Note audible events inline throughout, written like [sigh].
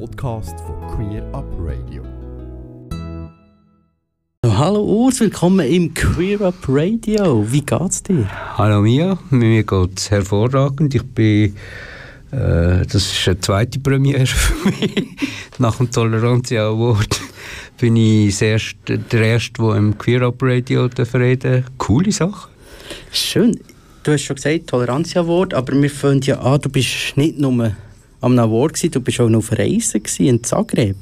Podcast von Queer Up Radio. Hallo Urs, willkommen im Queer Up Radio. Wie geht's dir? Hallo Mia, mir geht's hervorragend. Ich bin, äh, das ist eine zweite Premiere für mich. [laughs] Nach dem Toleranzia Award bin ich der Erste, der Erste, der im Queer Up Radio reden Coole Sache. Schön. Du hast schon gesagt, Toleranzia Award, aber wir finden ja an, du bist nicht nur am Award du bist auch noch auf Reisen in Zagreb.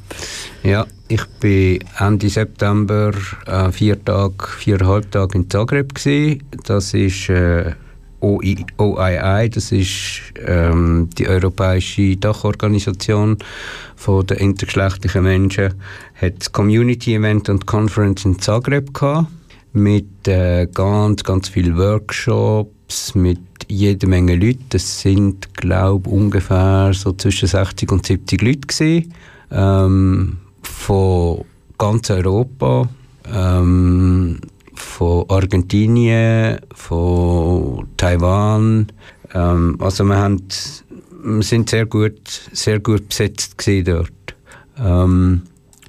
Ja, ich bin Ende September äh, vier Tage, viereinhalb Tage in Zagreb gewesen. Das ist äh, OI, OII, das ist ähm, die europäische Dachorganisation der intergeschlechtlichen Menschen, hat das Community Event und Conference in Zagreb gehabt mit äh, ganz, ganz vielen Workshops, mit jede Menge Leuten. Das sind, glaube ich, ungefähr so zwischen 60 und 70 Leute gewesen, ähm, von ganz Europa, ähm, von Argentinien, von Taiwan. Ähm, also wir, haben, wir sind sehr gut, sehr gut besetzt dort. Ähm,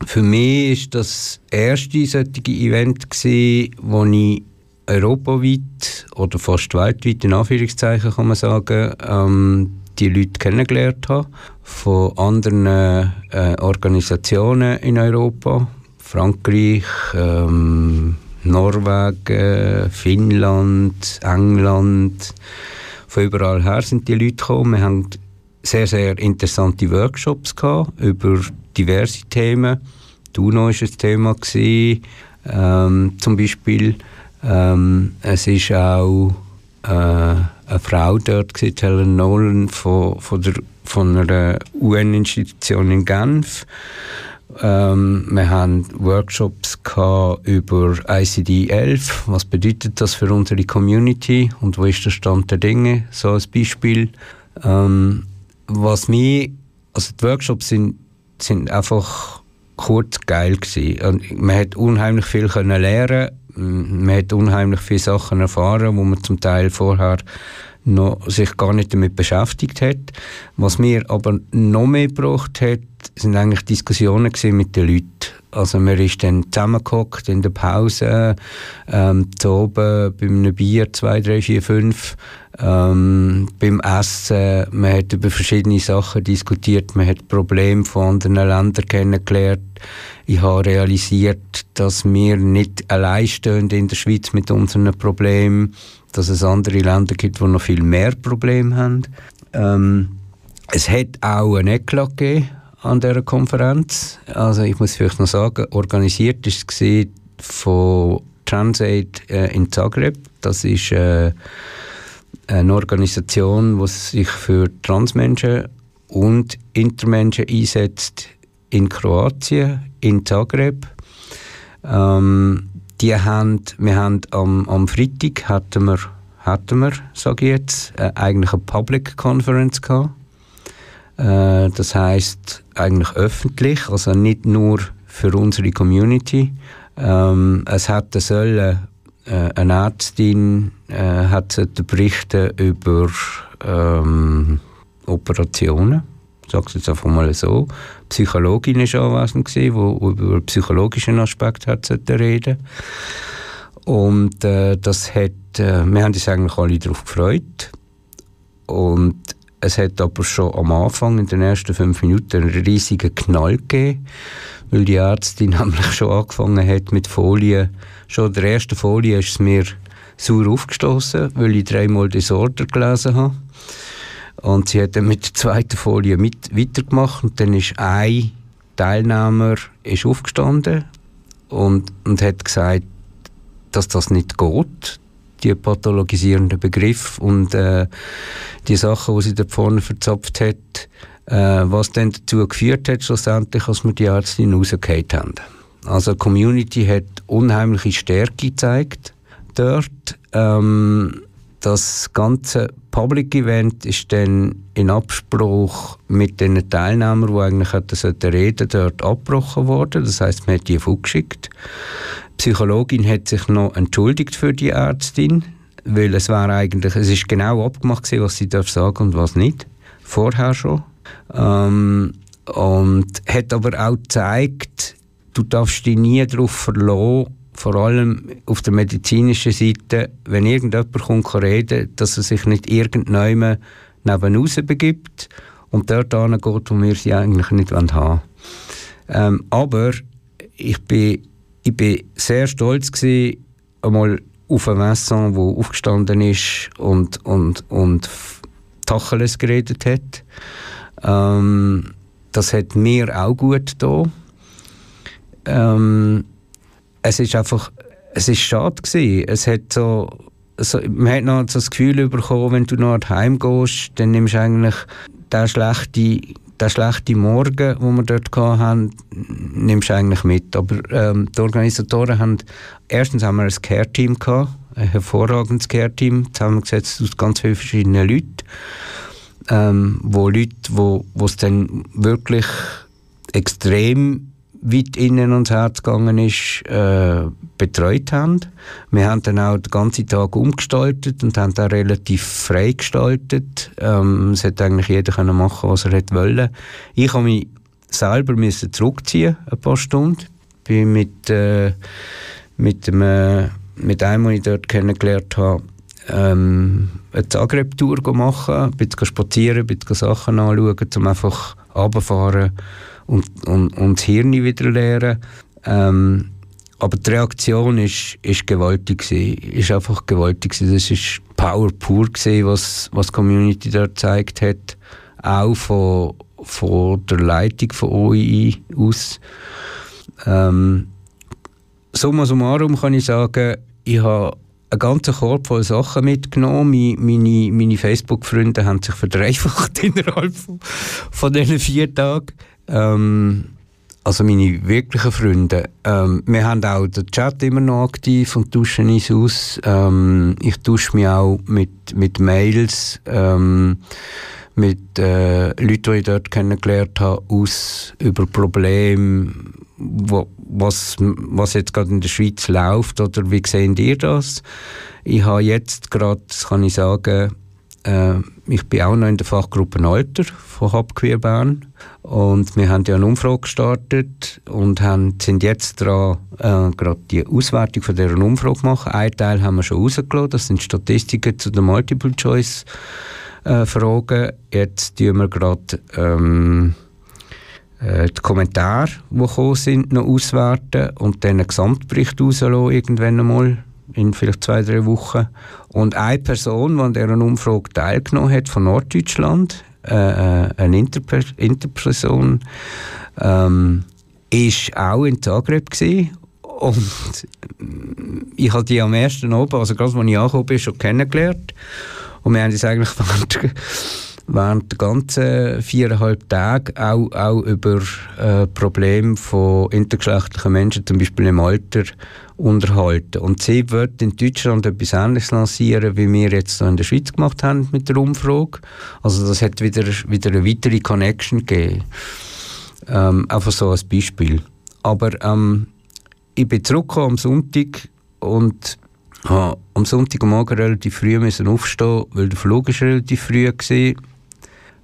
für mich war das erste solche Event, gewesen, wo ich europaweit oder fast weltweit, in Anführungszeichen kann man sagen, ähm, die Leute kennengelernt habe von anderen äh, Organisationen in Europa, Frankreich, ähm, Norwegen, Finnland, England, von überall her sind die Leute gekommen. Wir haben sehr, sehr interessante Workshops gehabt über diverse Themen. Die UNO war ein Thema, gewesen, ähm, zum Beispiel. Ähm, es ist auch äh, eine Frau dort, gewesen, Helen Nolan, von, von, der, von einer UN-Institution in Genf. Ähm, wir haben Workshops über ICD 11. Was bedeutet das für unsere Community und wo ist der Stand der Dinge? So als Beispiel. Ähm, was mir, also die Workshops sind, sind einfach kurz geil gewesen. Man hat unheimlich viel können lernen man hat unheimlich viele Sachen erfahren, wo man zum Teil vorher noch sich gar nicht damit beschäftigt hat. Was mir aber noch mehr gebraucht hat, sind eigentlich Diskussionen mit den Leuten. Also man ist dann zusammengehockt in der Pause, ähm, zu oben bei einem Bier, zwei, drei, vier, fünf, ähm, beim Essen. Man hat über verschiedene Sachen diskutiert, man hat Probleme von anderen Ländern kennengelernt. Ich habe realisiert, dass wir nicht allein stehen in der Schweiz mit unseren Problemen, dass es andere Länder gibt, die noch viel mehr Probleme haben. Ähm, es hat auch ein Eklat gegeben an dieser Konferenz. Also ich muss vielleicht noch sagen, organisiert ist es von Transaid äh, in Zagreb. Das ist äh, eine Organisation, die sich für Transmenschen und Intermenschen einsetzt in Kroatien, in Zagreb. Ähm, die haben, wir haben am, am Freitag hatten wir, hatten wir, sage ich jetzt, äh, eigentlich eine Public Conference gehabt. Äh, das heißt eigentlich öffentlich, also nicht nur für unsere Community. Ähm, es hätte sollen äh, eine Ärztin äh, hat über ähm, Operationen sage es jetzt einfach mal so. Psychologin war anwesend, die über psychologischen Aspekt hat reden Und äh, das hat, äh, wir haben uns eigentlich alle darauf gefreut. Und es hat aber schon am Anfang, in den ersten fünf Minuten, einen riesigen Knall gegeben, weil die Ärztin [laughs] nämlich schon angefangen hat mit Folien. Schon in der ersten Folie ist es mir sauer aufgestoßen, weil ich dreimal Disorder gelesen habe. Und sie hat dann mit der zweiten Folie mit, weitergemacht und dann ist ein Teilnehmer ist aufgestanden und, und hat gesagt, dass das nicht geht, die pathologisierenden Begriff und äh, die Sachen, die sie da vorne verzapft hat, äh, was dann dazu geführt hat, schlussendlich, dass wir die Ärztin rausgefallen haben. Also die Community hat unheimliche Stärke gezeigt dort. Ähm, das ganze Public Event ist dann in Abspruch mit den Teilnehmern, die eigentlich hätten reden dort abgebrochen worden. Das heißt, man hat die vorgeschickt. Die Psychologin hat sich noch entschuldigt für die Ärztin, weil es war eigentlich, es ist genau abgemacht gewesen, was sie darf sagen und was nicht. Vorher schon. Ähm, und hat aber auch gezeigt, du darfst dich nie darauf verlassen, vor allem auf der medizinischen Seite, wenn irgendjemand kommt reden, dass er sich nicht irgendjemand neben begibt und dort geht, wo wir sie eigentlich nicht haben wollen. Ähm, aber ich bin, ich bin sehr stolz gewesen, einmal auf ein Messon, wo aufgestanden ist und, und, und Tacheles geredet hat. Ähm, das hat mir auch gut getan. Ähm, es ist einfach, es ist schade gewesen. Es hat so, so, man hat noch so das Gefühl bekommen, wenn du noch heim gehst, dann nimmst du eigentlich den schlechten, den schlechten Morgen, den wir dort hatten, nimmst du eigentlich mit. Aber ähm, die Organisatoren haben, erstens haben wir ein Care-Team gehabt, ein hervorragendes Care-Team, zusammengesetzt aus ganz vielen verschiedenen Leuten, ähm, wo Leute, wo es dann wirklich extrem weit innen ans Herz gegangen ist, äh, betreut haben. Wir haben dann auch den ganzen Tag umgestaltet und haben da relativ frei gestaltet. Ähm, es hat eigentlich jeder können machen, was er wollte. Ich habe mich selber müssen zurückziehen, ein paar Stunden. Bin mit, äh, mit, dem, äh, mit einem, den ich dort kennengelernt habe, ähm, eine Zagreb-Tour machen, ein bisschen spazieren, ein bisschen Sachen anschauen, um einfach runterfahren und, und, und das Hirn wieder lernen. Ähm, aber die Reaktion ist, ist gewaltig gewesen, ist einfach gewaltig gewesen. Das ist Power pur gewesen, was, was die Community dort gezeigt hat. Auch von, von der Leitung von OII aus. Ähm, summa summarum kann ich sagen, ich habe einen ganzen Korb voll Sachen mitgenommen. Meine, meine Facebook-Freunde haben sich verdreifacht [laughs] innerhalb von, von diesen vier Tagen. Ähm, also meine wirklichen Freunde. Ähm, wir haben auch den Chat immer noch aktiv und tauschen uns aus. Ähm, ich tausche mich auch mit, mit Mails, ähm, mit äh, Leuten, die ich dort kennengelernt habe, aus über Probleme, wo, was, was jetzt gerade in der Schweiz läuft oder wie sehen ihr das? Ich habe jetzt gerade, kann ich sagen, äh, ich bin auch noch in der Fachgruppe Alter von Habqueer Bern und wir haben ja eine Umfrage gestartet und haben, sind jetzt dran, äh, gerade die Auswertung von dieser Umfrage machen. Ein Teil haben wir schon rausgelassen, das sind Statistiken zu den Multiple-Choice-Fragen. Äh, jetzt tun wir gerade ähm, äh, die Kommentare, die gekommen sind, noch auswerten und dann einen Gesamtbericht rauslassen, irgendwann einmal in vielleicht zwei, drei Wochen. Und eine Person, die an dieser Umfrage teilgenommen hat, von Norddeutschland, äh, äh eine Interpe Interperson, ähm, auch in Zagreb gewesen. und ich habe die am ersten Abend, also gerade als ich angekommen bin, schon kennengelernt und wir haben uns eigentlich [laughs] während, während der ganzen viereinhalb Tage auch, auch über äh, Probleme von intergeschlechtlichen Menschen, zum Beispiel im Alter, unterhalten. Und sie wird in Deutschland etwas Ähnliches lancieren, wie wir jetzt in der Schweiz gemacht haben mit der Umfrage. Also das hat wieder, wieder eine weitere Connection gegeben. Ähm, einfach so als Beispiel. Aber ähm, ich bin zurückgekommen am Sonntag und habe am Sonntagmorgen relativ früh müssen aufstehen, weil der Flug ist relativ früh war.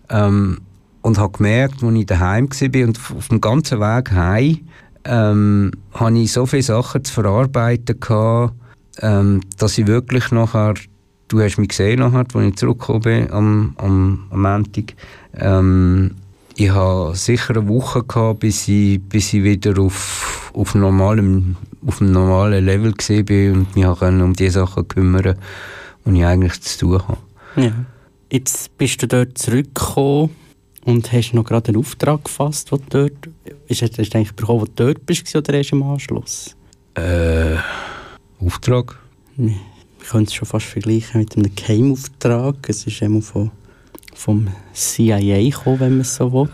Ähm, und habe gemerkt, als ich daheim war und auf dem ganzen Weg heim, ähm, hatte ich so viele Sachen zu verarbeiten, gehabt, ähm, dass ich wirklich nachher, du hast mich gesehen nachher, als ich zurückgekommen bin am, am, am Montag, ähm, ich hatte sicher eine Woche, gehabt, bis, ich, bis ich wieder auf, auf, normalem, auf einem normalen Level war und mich um die Sachen kümmern, die ich eigentlich zu tun habe. Ja. Jetzt bist du dort zurückgekommen und hast noch gerade einen Auftrag gefasst, wo dort, ist, hast du eigentlich bekommen, wo du dort bist oder erst im Anschluss? Äh, Auftrag? Wir können es schon fast vergleichen mit einem Geheimauftrag. Es ist immer von, vom CIA gekommen, wenn man es so will.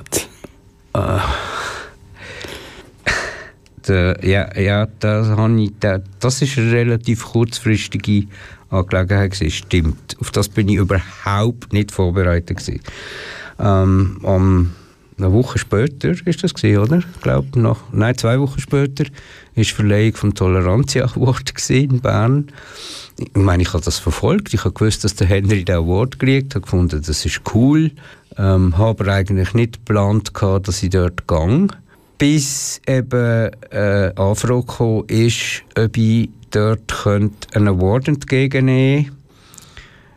Äh, ja, ja das, habe ich, das ist eine relativ kurzfristige Angelegenheit gewesen. Stimmt. Auf das bin ich überhaupt nicht vorbereitet. Ähm, am eine Woche später ist das gewesen, oder? Ich glaube, nach, nein, zwei Wochen später ist die Verleihung vom Tolerantia Award [laughs] in Bern. Ich meine, ich habe das verfolgt. Ich habe gewusst, dass der Henry den Award gekriegt hat, gefunden, das ist cool. Ähm, habe eigentlich nicht geplant, gehabt, dass ich dort gehe. Bis eben äh, Anfrage gekommen ist, ob ich dort könnte einen Award entgegennehmen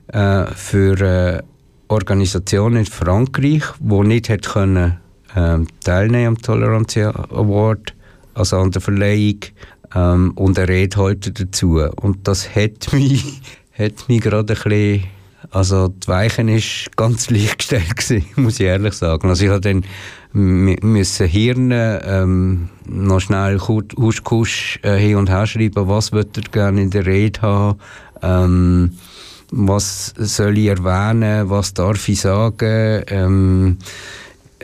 äh, für eine Organisation in Frankreich, die nicht hätte können, äh, teilnehmen am Tolerantia Award, also an der Verleihung ähm, und eine Rede halten dazu. Und das hat [laughs] mich, hat mich gerade ein bisschen also die Weichen ist ganz [laughs] leicht gestellt muss ich ehrlich sagen. Also ich habe dann müssen Hirn ähm, noch schnell husch kusch äh, hin und her schreiben, was wird er gerne in der Rede haben, ähm, was soll ich erwähnen, was darf ich sagen. Ähm,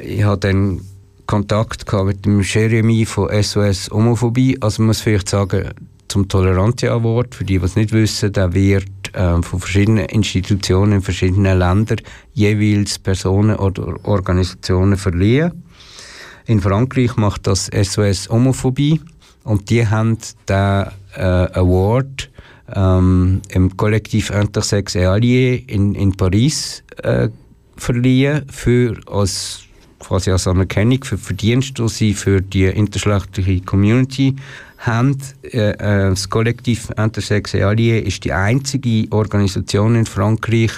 ich habe dann Kontakt mit dem Jeremy von SOS Homophobie. Also man muss vielleicht sagen, zum Tolerantia Award, für die, die es nicht wissen, der wird äh, von verschiedenen Institutionen in verschiedenen Ländern jeweils Personen oder Organisationen verliehen. In Frankreich macht das SOS Homophobie und die haben den äh, Award ähm, im Kollektiv Intersex et Allié in, in Paris äh, verliehen für als quasi als Anerkennung für Verdienste, die sie für die intergeschlechtliche Community haben. Äh, äh, das Kollektiv Intersex Allié ist die einzige Organisation in Frankreich,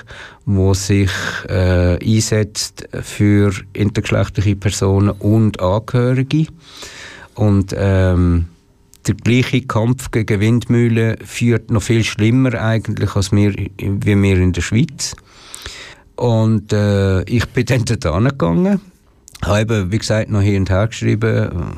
die sich äh, einsetzt für intergeschlechtliche Personen und Angehörige. Und ähm, der gleiche Kampf gegen Windmühlen führt noch viel schlimmer eigentlich als wir, wie wir in der Schweiz. Und äh, ich bin dann dort angegangen habe wie gesagt, noch hin und her geschrieben,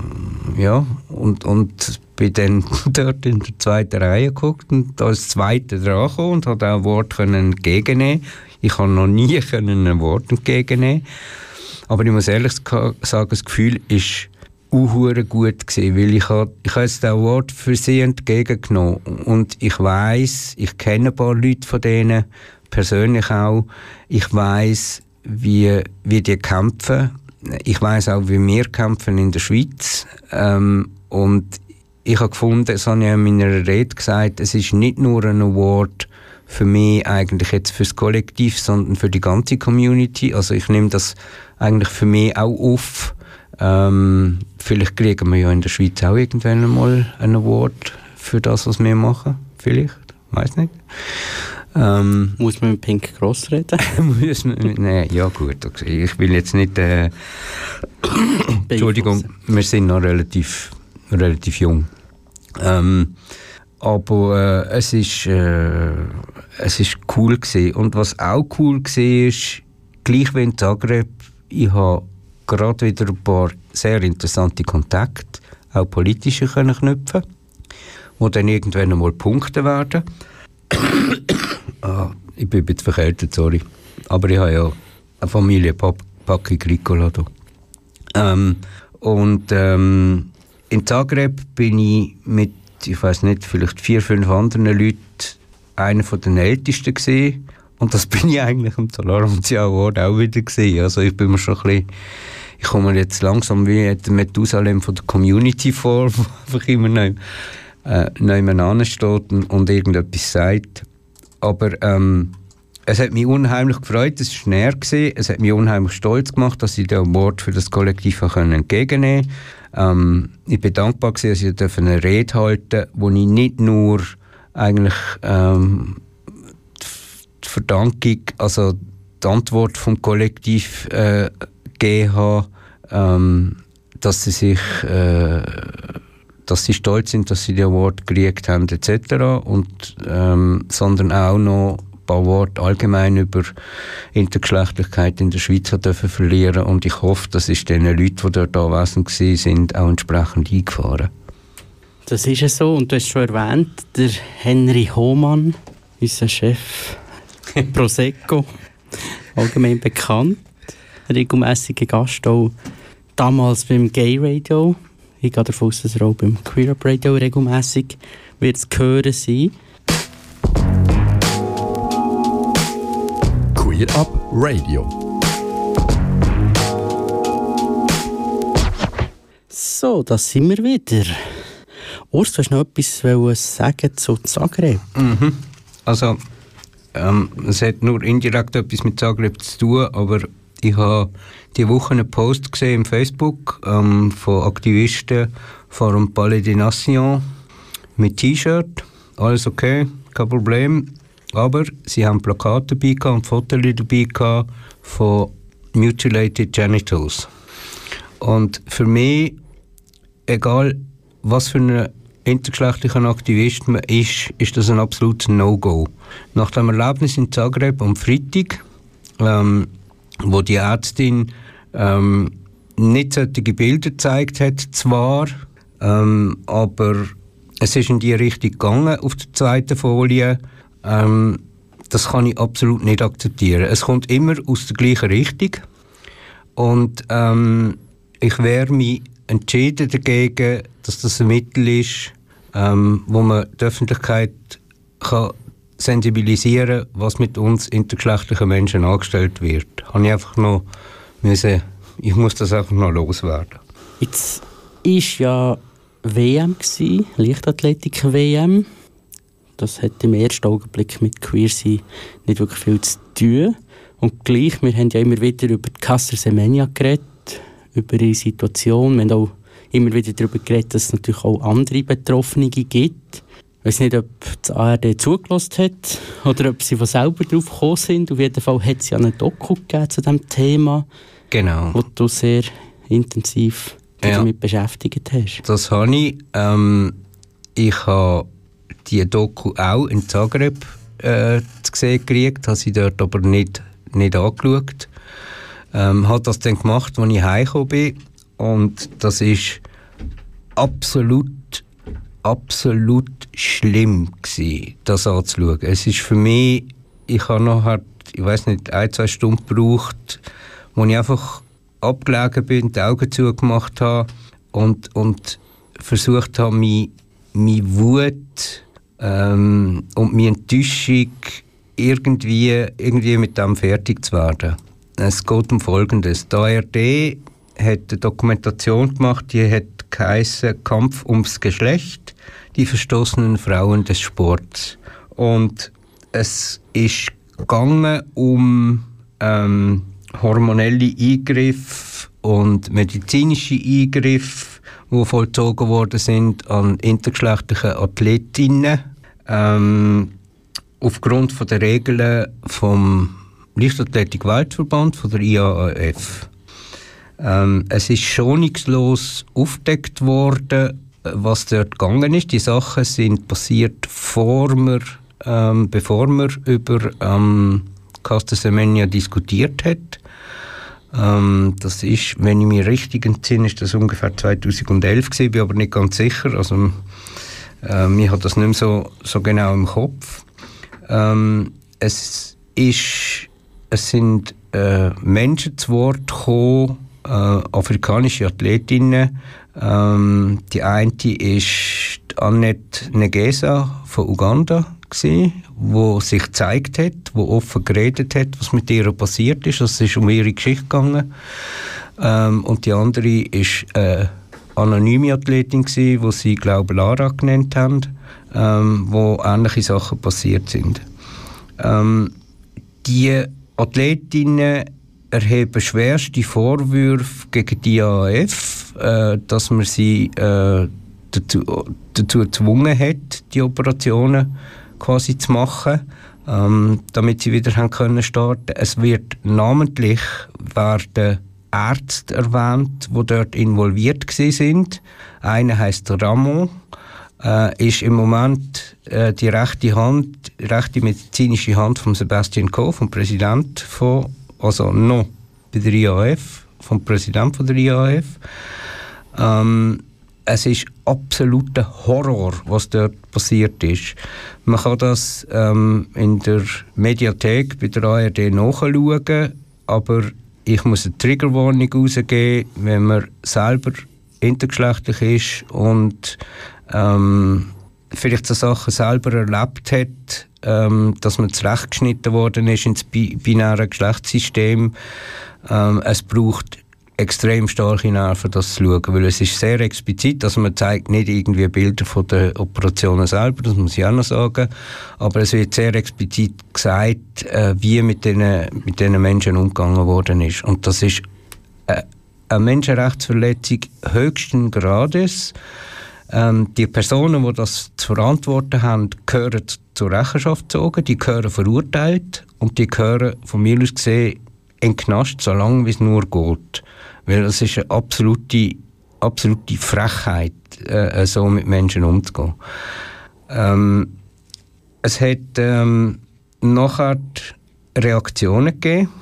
äh, ja, und, und bin dann [laughs] dort in der zweiten Reihe geguckt und als Zweite dran und habe auch ein Wort entgegennehmen. Ich habe noch nie [laughs] können ein Wort entgegennehmen. Aber ich muss ehrlich sagen, das Gefühl ist unhure gut gewesen, weil ich habe ich habe das Wort für sie entgegengenommen. Und ich weiß, ich kenne ein paar Leute von denen persönlich auch, ich weiß, wie, wie die kämpfen ich weiß auch, wie wir kämpfen in der Schweiz. Ähm, und ich habe gefunden, das habe ich in meiner Rede gesagt, es ist nicht nur ein Award für mich eigentlich jetzt fürs Kollektiv, sondern für die ganze Community. Also ich nehme das eigentlich für mich auch auf. Ähm, vielleicht kriegen wir ja in der Schweiz auch irgendwann einmal einen Award für das, was wir machen. Vielleicht, weiß nicht. Ähm, Muss man mit Pink Cross reden? [laughs] muss man, nee, ja gut, okay. ich will jetzt nicht... Äh, Entschuldigung, wir sind noch relativ, relativ jung. Ähm, aber äh, es ist äh, es ist cool gewesen. und was auch cool war, ist gleich wie in Zagreb ich habe gerade wieder ein paar sehr interessante Kontakte auch politische können knüpfen die dann irgendwann einmal Punkte werden Ah, ich bin ein bisschen verkältet, sorry. Aber ich habe ja eine Familie, Packi Gricola. Ähm, und ähm, in Zagreb bin ich mit, ich weiß nicht, vielleicht vier, fünf anderen Leuten einer von den Ältesten gesehen. Und das [laughs] bin ich eigentlich am Tolerantia Award auch wieder gesehen. Also ich bin mir schon ein bisschen, ich komme jetzt langsam wie der Methusalem von der Community vor, [laughs] wo einfach immer noch, äh, und, und irgendetwas sagt. Aber ähm, es hat mich unheimlich gefreut, es war näher, gewesen. es hat mich unheimlich stolz gemacht, dass ich den Award für das Kollektiv entgegennehmen konnte. Ähm, ich bin dankbar, gewesen, dass ich eine Rede halten durfte, wo ich nicht nur eigentlich ähm, die Verdankung, also die Antwort vom Kollektiv äh, gegeben habe, ähm, dass sie sich äh, dass sie stolz sind, dass sie den Award gekriegt haben etc. Und, ähm, sondern auch noch ein paar Worte allgemein über Intergeschlechtlichkeit in der Schweiz dürfen verlieren und ich hoffe, das ist den Leuten, die dort anwesend sind, auch entsprechend eingefahren. Das ist es so und du hast schon erwähnt, der Henry Hohmann, unser Chef [laughs] Prosecco, allgemein bekannt, regelmäßiger Gast auch damals beim Gay Radio ich gehe davon aus, dass er auch beim Queer Up Radio regelmässig wird zu hören sein. Queer Up Radio. so, da sind wir wieder. Urs, du hast noch etwas sagen zu Zagreb? Mhm. Also, ähm, es hat nur indirekt etwas mit Zagreb zu tun, aber ich habe die Woche einen Post gesehen im Facebook ähm, von Aktivisten vor dem Palais des Nations mit T-Shirt. Alles okay, kein Problem. Aber sie haben Plakate dabei gehabt und Fotos dabei gehabt von Mutilated Genitals. Und für mich, egal was für ein intergeschlechtlicher Aktivist man ist, ist das ein absolutes No-Go. Nach dem Erlebnis in Zagreb am Freitag, ähm, wo die Ärztin ähm, nicht solche Bilder gezeigt hat, zwar, ähm, aber es ist in die Richtung gegangen auf der zweiten Folie. Ähm, das kann ich absolut nicht akzeptieren. Es kommt immer aus der gleichen Richtung und ähm, ich wehre mich entschieden dagegen, dass das ein Mittel ist, ähm, wo man die Öffentlichkeit kann sensibilisieren was mit uns intergeschlechtlichen Menschen angestellt wird. Habe ich einfach noch müssen, ich muss das einfach noch loswerden. Jetzt ist ja WM gewesen, Leichtathletik WM. Das hat im ersten Augenblick mit Queersein nicht wirklich viel zu tun. Und gleich, wir haben ja immer wieder über die Kasser Semenya geredet, über ihre Situation. Wir haben auch immer wieder darüber geredet, dass es natürlich auch andere Betroffene gibt. Ich weiß nicht, ob das ARD zugelassen hat oder ob sie von selber drauf gekommen sind. Auf jeden Fall hat es ja einen Doku gegeben zu diesem Thema, genau. wo du sehr intensiv dich ja. damit beschäftigt hast. Das habe ich. Ähm, ich habe die Doku auch in Zagreb äh, zu sehen gekriegt, habe sie dort aber nicht, nicht angeschaut. Ähm, habe das dann gemacht, als ich heimgekommen bin und das ist absolut absolut schlimm gewesen, das anzuschauen. Es ist für mich, ich habe nachher, ich weiß nicht, ein, zwei Stunden gebraucht, wo ich einfach abgelegen bin, die Augen zugemacht habe und, und versucht habe, meine, meine Wut ähm, und meine Enttäuschung irgendwie, irgendwie mit dem fertig zu werden. Es geht um Folgendes. Die ARD hat eine Dokumentation gemacht, die hat Kampf ums Geschlecht, die verstoßenen Frauen des Sports. Und es ist gegangen um ähm, hormonelle Eingriffe und medizinische Eingriffe, die vollzogen worden sind an intergeschlechtlichen Athletinnen. Ähm, aufgrund von der Regeln vom Leichtathletik-Weltverband, von der IAAF. Ähm, es ist schonungslos aufgedeckt worden, was dort gegangen ist. Die Sachen sind passiert, vor wir, ähm, bevor man über ähm, Caster Semenya diskutiert hat. Ähm, das ist, wenn ich mich richtig entsinne, ist das ungefähr 2011 gewesen, bin aber nicht ganz sicher. Also, äh, ich habe das nicht mehr so, so genau im Kopf. Ähm, es ist, es sind äh, Menschen zu Wort gekommen, äh, afrikanische Athletinnen. Ähm, die eine ist Annette Negesa von Uganda, gewesen, wo sich gezeigt hat, wo offen geredet hat, was mit ihr passiert ist. Es ist um ihre Geschichte gegangen. Ähm, und die andere ist eine anonyme Athletin gewesen, wo sie glaube Lara genannt haben, ähm, wo ähnliche Sachen passiert sind. Ähm, die Athletinnen erheben schwerste Vorwürfe gegen die AF, äh, dass man sie äh, dazu, dazu gezwungen hat, die Operationen quasi zu machen, ähm, damit sie wieder haben können starten. Es wird namentlich werden Ärzte erwähnt, die dort involviert sind. Einer heißt Ramon, äh, ist im Moment äh, die rechte Hand, rechte medizinische Hand von Sebastian Koh, vom Präsident von also noch bei der IAF, vom Präsidenten der IAF. Ähm, es ist absoluter Horror, was dort passiert ist. Man kann das ähm, in der Mediathek bei der ARD nachschauen, aber ich muss eine Triggerwarnung rausgeben, wenn man selber intergeschlechtlich ist und ähm, vielleicht so Sachen selber erlebt hat, ähm, dass man zurechtgeschnitten worden ist ins binäre Geschlechtssystem. Ähm, es braucht extrem starke Nerven, das zu schauen, weil es ist sehr explizit, also man zeigt nicht irgendwie Bilder von den Operationen selber, das muss ich auch noch sagen, aber es wird sehr explizit gesagt, äh, wie mit diesen mit den Menschen umgegangen worden ist und das ist äh, eine Menschenrechtsverletzung höchsten Grades. Ähm, die Personen, die das zu verantworten haben, gehören zur Rechenschaft gezogen, die gehören verurteilt und die gehören von mir aus gesehen in den Knast, solange wie es nur geht. Weil es ist eine absolute, absolute Frechheit, äh, so mit Menschen umzugehen. Ähm, es hat ähm, nachher Reaktionen gegeben.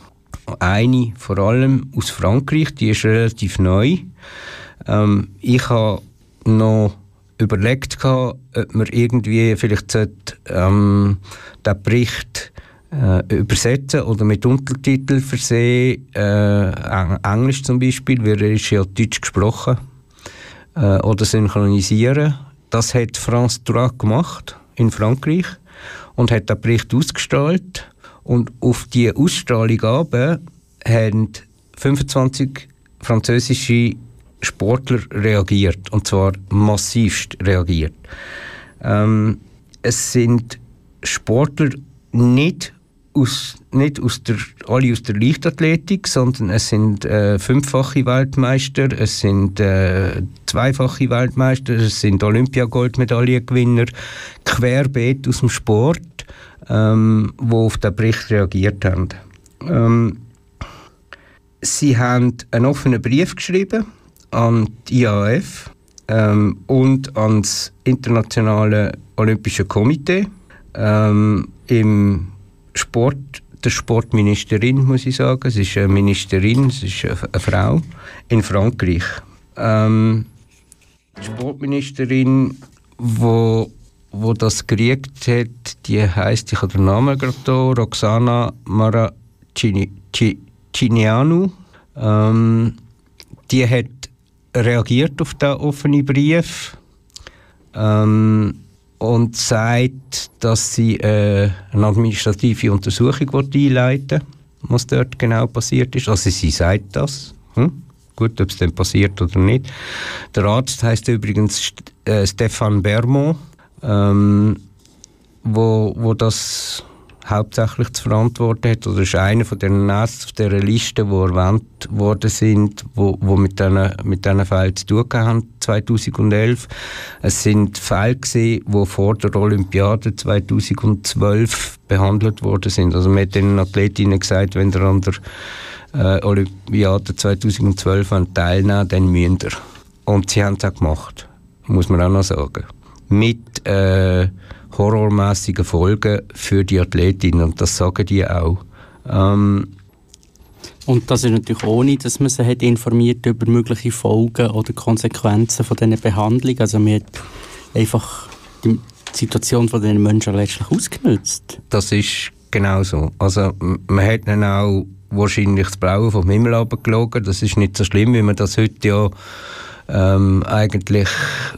Eine vor allem aus Frankreich, die ist relativ neu. Ähm, ich habe noch überlegt, ob man irgendwie vielleicht sollte, ähm, den Bericht übersetzen oder mit Untertiteln versehen, äh, Englisch zum Beispiel, weil er ist ja Deutsch gesprochen, äh, oder synchronisieren. Das hat France 3 gemacht in Frankreich und hat den Bericht ausgestrahlt und auf die Ausstrahlung haben 25 französische Sportler reagiert und zwar massivst reagiert. Ähm, es sind Sportler nicht aus, nicht aus der, alle aus der Leichtathletik, sondern es sind äh, fünffache Weltmeister, es sind äh, zweifache Weltmeister, es sind Olympiagoldmedaillengewinner, querbeet aus dem Sport, ähm, wo auf den Bericht reagiert haben. Ähm, sie haben einen offenen Brief geschrieben an die IAF ähm, und ans Internationale Olympische Komitee. Ähm, Im Sport, der Sportministerin, muss ich sagen. Es ist eine Ministerin, es ist eine Frau in Frankreich. Ähm, die Sportministerin, wo, wo das gekriegt hat, die heißt, ich habe den Namen gerade hier, Roxana Maracinianu. Ähm, die hat reagiert auf den offenen Brief. Ähm, und sagt, dass sie äh, eine administrative Untersuchung einleiten will, was dort genau passiert ist. Also sie sagt das. Hm? Gut, ob es dann passiert oder nicht. Der Arzt heißt übrigens äh, Stefan Bermont, ähm, wo, wo das hauptsächlich zu verantworten hat, oder ist einer von den Ärzten auf dieser Liste, die erwähnt worden sind, wo, wo mit diesen mit Fällen zu tun haben, 2011. Es sind Fälle gewesen, die vor der Olympiade 2012 behandelt worden sind. Also man hat den Athletinnen gesagt, wenn ihr an der äh, Olympiade 2012 teilnehmen dann müsst ihr. Und sie haben es auch gemacht, muss man auch noch sagen. Mit äh, horrormäßigen Folgen für die Athletinnen und das sagen die auch. Ähm, und das ist natürlich ohne, dass man sie hat informiert über mögliche Folgen oder Konsequenzen von diesen Behandlungen. Also man hat einfach die Situation von diesen Menschen letztlich ausgenutzt. Das ist genau so. Also man hat dann auch wahrscheinlich das Blaue vom Himmel abgelogen. Das ist nicht so schlimm, wie man das heute ja ähm, eigentlich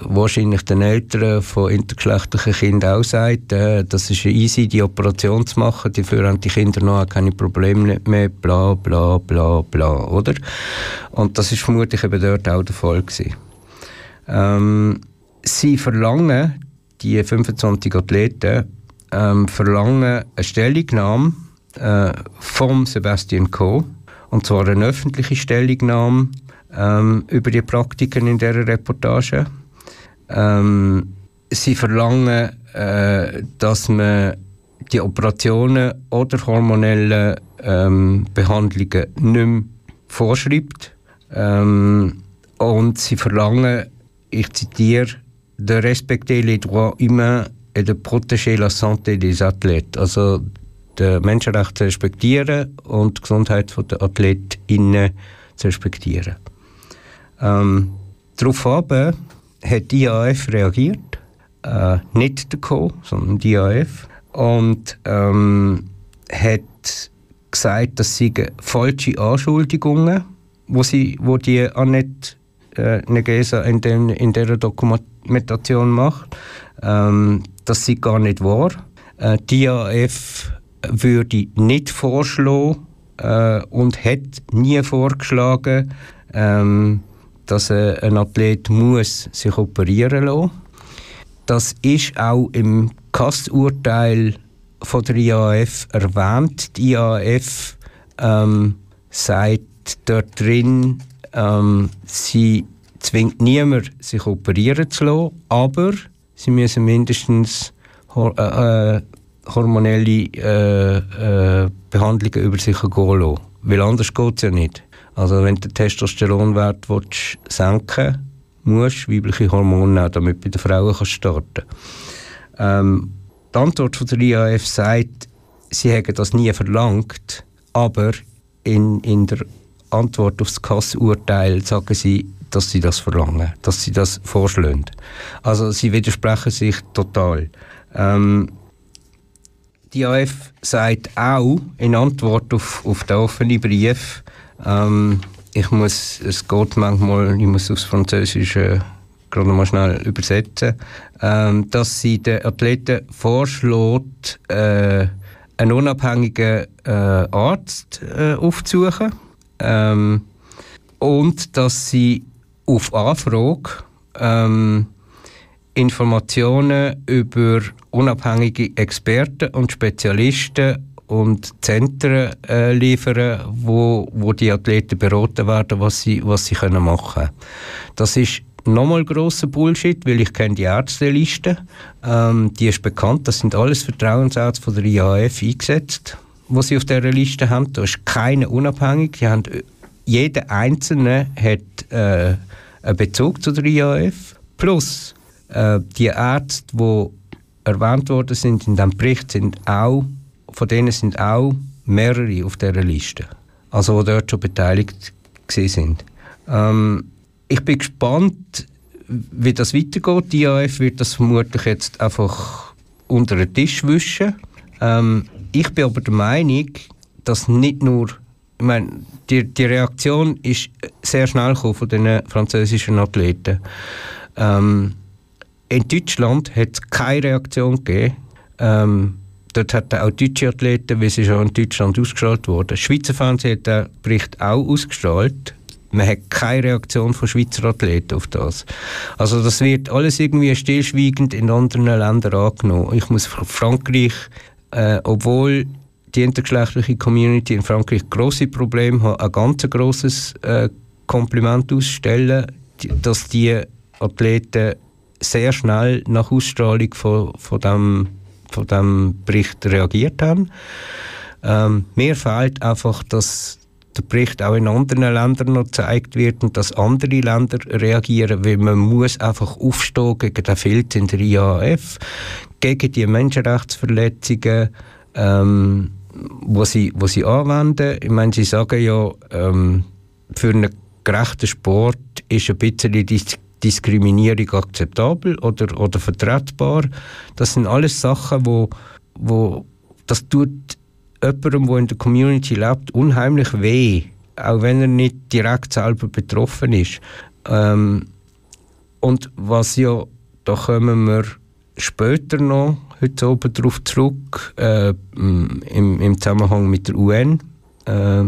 wahrscheinlich den Eltern von intergeschlechtlichen Kindern auch sagt, äh, das ist easy, die Operation zu machen, dafür haben die Kinder noch keine Probleme mehr, bla bla bla bla, oder? Und das ist vermutlich eben dort auch der Fall gewesen. Ähm, sie verlangen, die 25 Athleten, ähm, verlangen eine Stellungnahme äh, vom Sebastian Coe, und zwar eine öffentliche Stellungnahme, ähm, über die Praktiken in dieser Reportage. Ähm, sie verlangen, äh, dass man die Operationen oder hormonellen ähm, Behandlungen nicht mehr vorschreibt. Ähm, und sie verlangen, ich zitiere, de respecter les droits humains et de protéger la santé des athlètes. Also die Menschenrechte respektieren und die Gesundheit der AthletInnen zu respektieren. Ähm, Daraufhin hat die IAF reagiert, äh, nicht der Co., sondern die IAF, und ähm, hat gesagt, dass sie falsche Anschuldigungen, wo sie, wo die Annette äh, Negesa in, den, in dieser Dokumentation macht, ähm, dass sie gar nicht wahr. Äh, die IAF würde nicht vorschlagen äh, und hat nie vorgeschlagen, ähm, dass äh, ein Athlet muss sich operieren lassen. Das ist auch im KAS-Urteil von der IAF erwähnt. Die IAF ähm, sagt dort drin, ähm, sie zwingt niemand, sich operieren zu lassen, aber sie müssen mindestens äh, äh, hormonelle äh, äh, Behandlungen über sich gehen lassen. Weil anders geht es ja nicht. Also wenn du den Testosteronwert willst, senken musst, weibliche Hormone nehmen, damit bei den Frauen kannst starten ähm, Die Antwort von der IAF sagt, sie hätten das nie verlangt, aber in, in der Antwort auf das Kassurteil sagen sie, dass sie das verlangen, dass sie das vorschlagen. Also sie widersprechen sich total. Ähm, die AF sagt auch in Antwort auf, auf den offenen Brief, ähm, ich muss, es geht manchmal, ich muss aufs Französische gerade mal schnell übersetzen, ähm, dass sie den Athleten vorschlägt, äh, einen unabhängigen äh, Arzt äh, aufzusuchen. Ähm, und dass sie auf Anfrage ähm, Informationen über unabhängige Experten und Spezialisten und Zentren äh, liefern, wo, wo die Athleten beraten werden, was sie, was sie können machen können. Das ist nochmal grosser Bullshit, weil ich kenne die Ärzteliste. Ähm, die ist bekannt, das sind alles Vertrauensärzte von der IAF eingesetzt, was sie auf dieser Liste haben. Da ist keine unabhängig. Die haben, jeder Einzelne hat äh, einen Bezug zu der IAF. Plus äh, die Ärzte, die erwähnt worden sind in diesem Bericht, sind auch, von denen sind auch mehrere auf dieser Liste. Also, die dort schon beteiligt sind. Ähm, ich bin gespannt, wie das weitergeht. Die IAF wird das vermutlich jetzt einfach unter den Tisch wischen. Ähm, ich bin aber der Meinung, dass nicht nur ich meine, die, die Reaktion ist sehr schnell von den französischen Athleten. Ähm, in Deutschland hat es keine Reaktion gegeben. Ähm, dort hat auch deutsche Athleten, wie sie schon in Deutschland ausgestrahlt wurden. Schweizer Fernsehen hat den Bericht auch ausgestrahlt. Man hat keine Reaktion von Schweizer Athleten auf das. Also das wird alles irgendwie stillschweigend in anderen Ländern angenommen. Ich muss Frankreich, äh, obwohl die intergeschlechtliche Community in Frankreich große Probleme hat, ein ganz grosses äh, Kompliment ausstellen, dass die Athleten sehr schnell nach Ausstrahlung von, von, dem, von dem Bericht reagiert haben. Ähm, mir fehlt einfach, dass der Bericht auch in anderen Ländern noch gezeigt wird und dass andere Länder reagieren, weil man muss einfach aufstehen gegen den Filz in der IAF, gegen die Menschenrechtsverletzungen, ähm, wo sie, wo sie anwenden. Ich meine, sie sagen ja, ähm, für einen gerechten Sport ist ein bisschen Dis Diskriminierung akzeptabel oder, oder vertretbar. Das sind alles Sachen, wo, wo das tut jemandem, der in der Community lebt, unheimlich weh, auch wenn er nicht direkt selber betroffen ist. Ähm, und was ja, da kommen wir später noch heute oben darauf zurück, äh, im, im Zusammenhang mit der UN. Äh,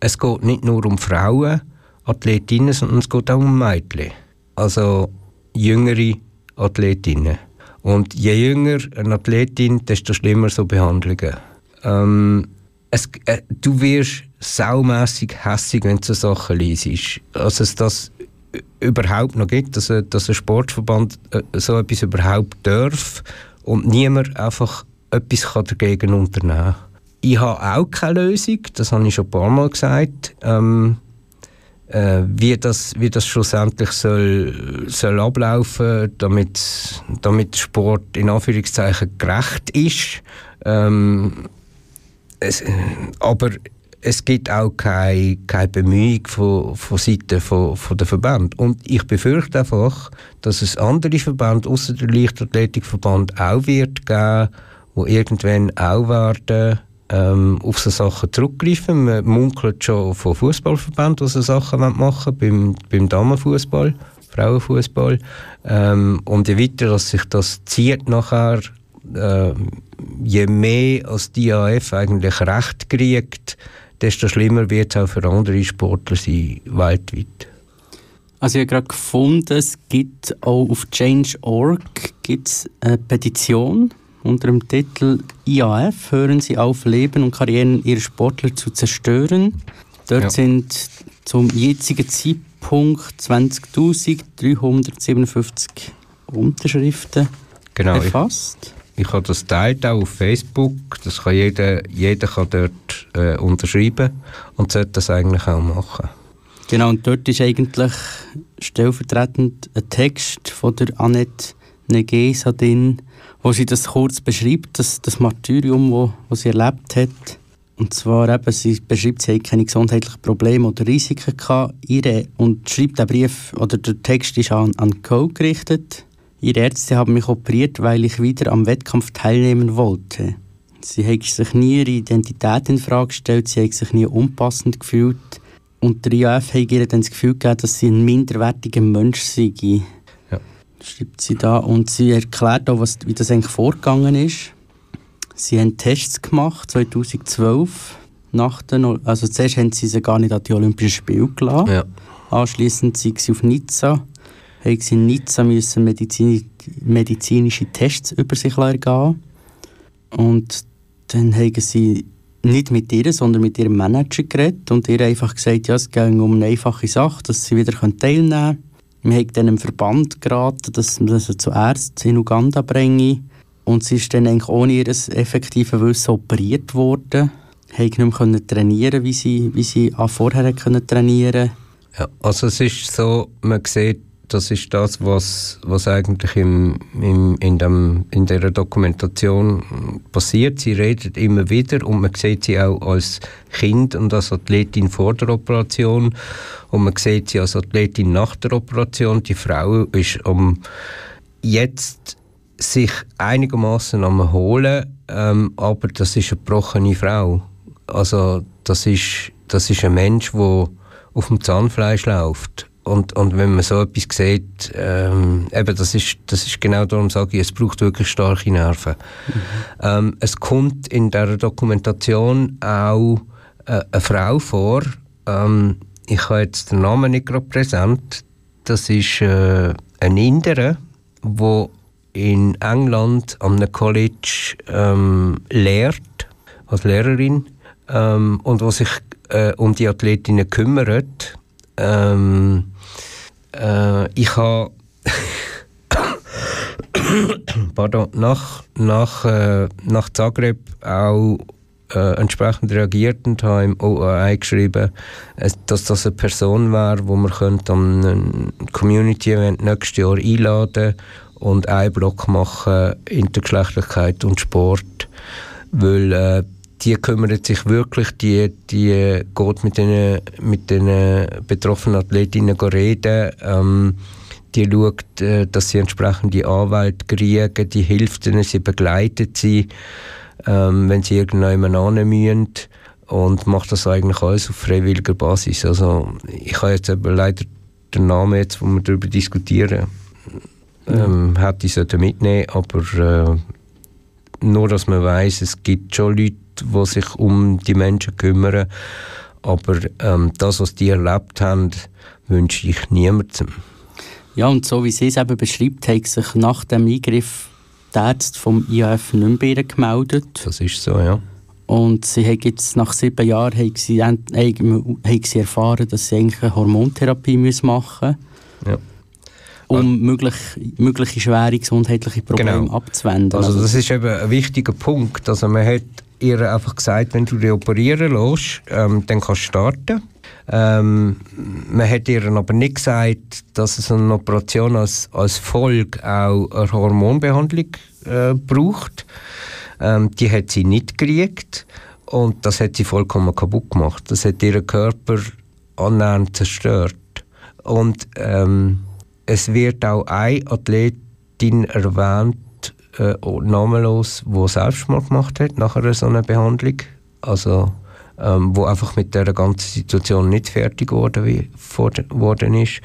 es geht nicht nur um Frauen, Athletinnen, sondern es geht auch um Mädchen. Also jüngere Athletinnen. Und je jünger eine Athletin, desto schlimmer so Behandlungen. Ähm, es, äh, du wirst saumässig hässig, wenn du so Sachen liest. Also es das überhaupt noch gibt, dass, dass ein Sportverband äh, so etwas überhaupt darf und niemand einfach etwas kann dagegen unternehmen kann. Ich habe auch keine Lösung, das habe ich schon ein paar Mal gesagt. Ähm, äh, wie, das, wie das schlussendlich soll, soll ablaufen damit, damit Sport in Anführungszeichen gerecht ist. Ähm, es, aber es gibt auch keine, keine Bemühung von, von Seiten von, von der Verband. Und ich befürchte einfach, dass es andere Verbände außer der Leichtathletikverband auch wird geben, wo irgendwann auch werden ähm, auf so Sachen zurückgreifen. Man munkelt schon von Fußballverbänden, die so Sachen machen beim, beim Damenfußball, Frauenfußball. Ähm, und je weiter dass sich das zieht nachher, äh, je mehr als die AF eigentlich Recht kriegt, desto schlimmer wird es auch für andere Sportler sein, weltweit. Also ich habe gerade gefunden, es gibt auch auf Change.org eine Petition unter dem Titel IAF, hören Sie auf, Leben und Karrieren Ihrer Sportler zu zerstören. Dort ja. sind zum jetzigen Zeitpunkt 20.357 Unterschriften genau, erfasst. Ich, ich habe das teilt auch auf Facebook. Das kann jeder, jeder kann dort äh, unterschreiben und sollte das eigentlich auch machen. Genau, und dort ist eigentlich stellvertretend ein Text von der Annette Negesa drin, wo sie das kurz beschreibt, das, das Martyrium, wo, wo sie erlebt hat. Und zwar eben, sie beschreibt, sie hat keine gesundheitlichen Probleme oder Risiken gehabt. Ihre, und schreibt den Brief, oder der Text ist an, an Co. gerichtet. Ihre Ärzte haben mich operiert, weil ich wieder am Wettkampf teilnehmen wollte. Sie hat sich nie ihre Identität in Frage gestellt, sie hat sich nie unpassend gefühlt. Und der IAF hat ihr dann das Gefühl gegeben, dass sie ein minderwertiger Mensch sei. Schreibt sie da. Und sie erklärt auch, was, wie das eigentlich vorgegangen ist. Sie haben Tests gemacht, 2012. Nach den, also zuerst haben sie sie gar nicht an die Olympischen Spiele gelassen. Ja. Anschliessend sind sie auf Nizza. Haben sie in Nizza müssen Medizin, medizinische Tests über sich ergehen. Und dann haben sie nicht mit ihr, sondern mit ihrem Manager geredet und ihr einfach gesagt, ja, es ging um eine einfache Sache, dass sie wieder teilnehmen können. Wir haben dann im Verband geraten, dass man sie zu Ärzten in Uganda bringe. Und sie ist dann eigentlich ohne ihr effektives Wissen operiert worden. Sie nicht mehr trainieren, wie sie, wie sie vorher trainieren Ja, also es ist so, man sieht das ist das, was, was eigentlich im, im, in, dem, in der Dokumentation passiert. Sie redet immer wieder und man sieht sie auch als Kind und als Athletin vor der Operation und man sieht sie als Athletin nach der Operation. Die Frau ist um jetzt sich einigermaßen am holen, ähm, aber das ist eine gebrochene Frau. Also das ist, das ist ein Mensch, der auf dem Zahnfleisch läuft und, und wenn man so etwas sieht, ähm, eben, das ist, das ist genau darum sage ich, es braucht wirklich starke Nerven. Mhm. Ähm, es kommt in der Dokumentation auch äh, eine Frau vor, ähm, ich habe jetzt den Namen nicht gerade präsent, das ist äh, eine Inderin, die in England an einem College ähm, lehrt, als Lehrerin, ähm, und die sich äh, um die Athletinnen kümmert. Ähm, äh, ich habe pardon, nach, nach, äh, nach Zagreb auch äh, entsprechend reagiert und habe im OAI geschrieben, dass das eine Person wäre, wo man könnte an ein Community-Event nächstes Jahr einladen und einen Block machen, Intergeschlechtlichkeit und Sport, weil äh, die kümmert sich wirklich, die, die geht mit den, mit den betroffenen Athletinnen reden, ähm, die schaut, äh, dass sie entsprechende Anwälte kriegen, die hilft ihnen, sie begleitet sie, ähm, wenn sie irgendjemand hin müssen und macht das eigentlich alles auf freiwilliger Basis. Also ich habe jetzt eben leider den Namen jetzt, wo wir darüber diskutieren, ähm, hätte ich mitnehmen aber äh, nur, dass man weiß, es gibt schon Leute, die sich um die Menschen kümmern. Aber ähm, das, was die erlebt haben, wünsche ich niemandem. Ja, und so wie sie es eben beschreibt, hat sich nach dem Eingriff die Ärzte vom IAF mehr gemeldet. Das ist so, ja. Und sie hat jetzt nach sieben Jahren hat sie, hat sie erfahren, dass sie eigentlich eine Hormontherapie machen müssen. Ja um möglich, mögliche schwere gesundheitliche Probleme genau. abzuwenden. Also das ist eben ein wichtiger Punkt. Also man hat ihr einfach gesagt, wenn du dich operieren lässt, ähm, dann kannst du starten. Ähm, man hat ihr aber nicht gesagt, dass es eine Operation als, als Folge auch eine Hormonbehandlung äh, braucht. Ähm, die hat sie nicht gekriegt und das hat sie vollkommen kaputt gemacht. Das hat ihren Körper annähernd zerstört. Und ähm, es wird auch eine Athletin erwähnt, äh, namenlos, die Selbstmord gemacht hat nach einer so einer Behandlung. Also, ähm, wo einfach mit der ganzen Situation nicht fertig geworden, wie, worden ist.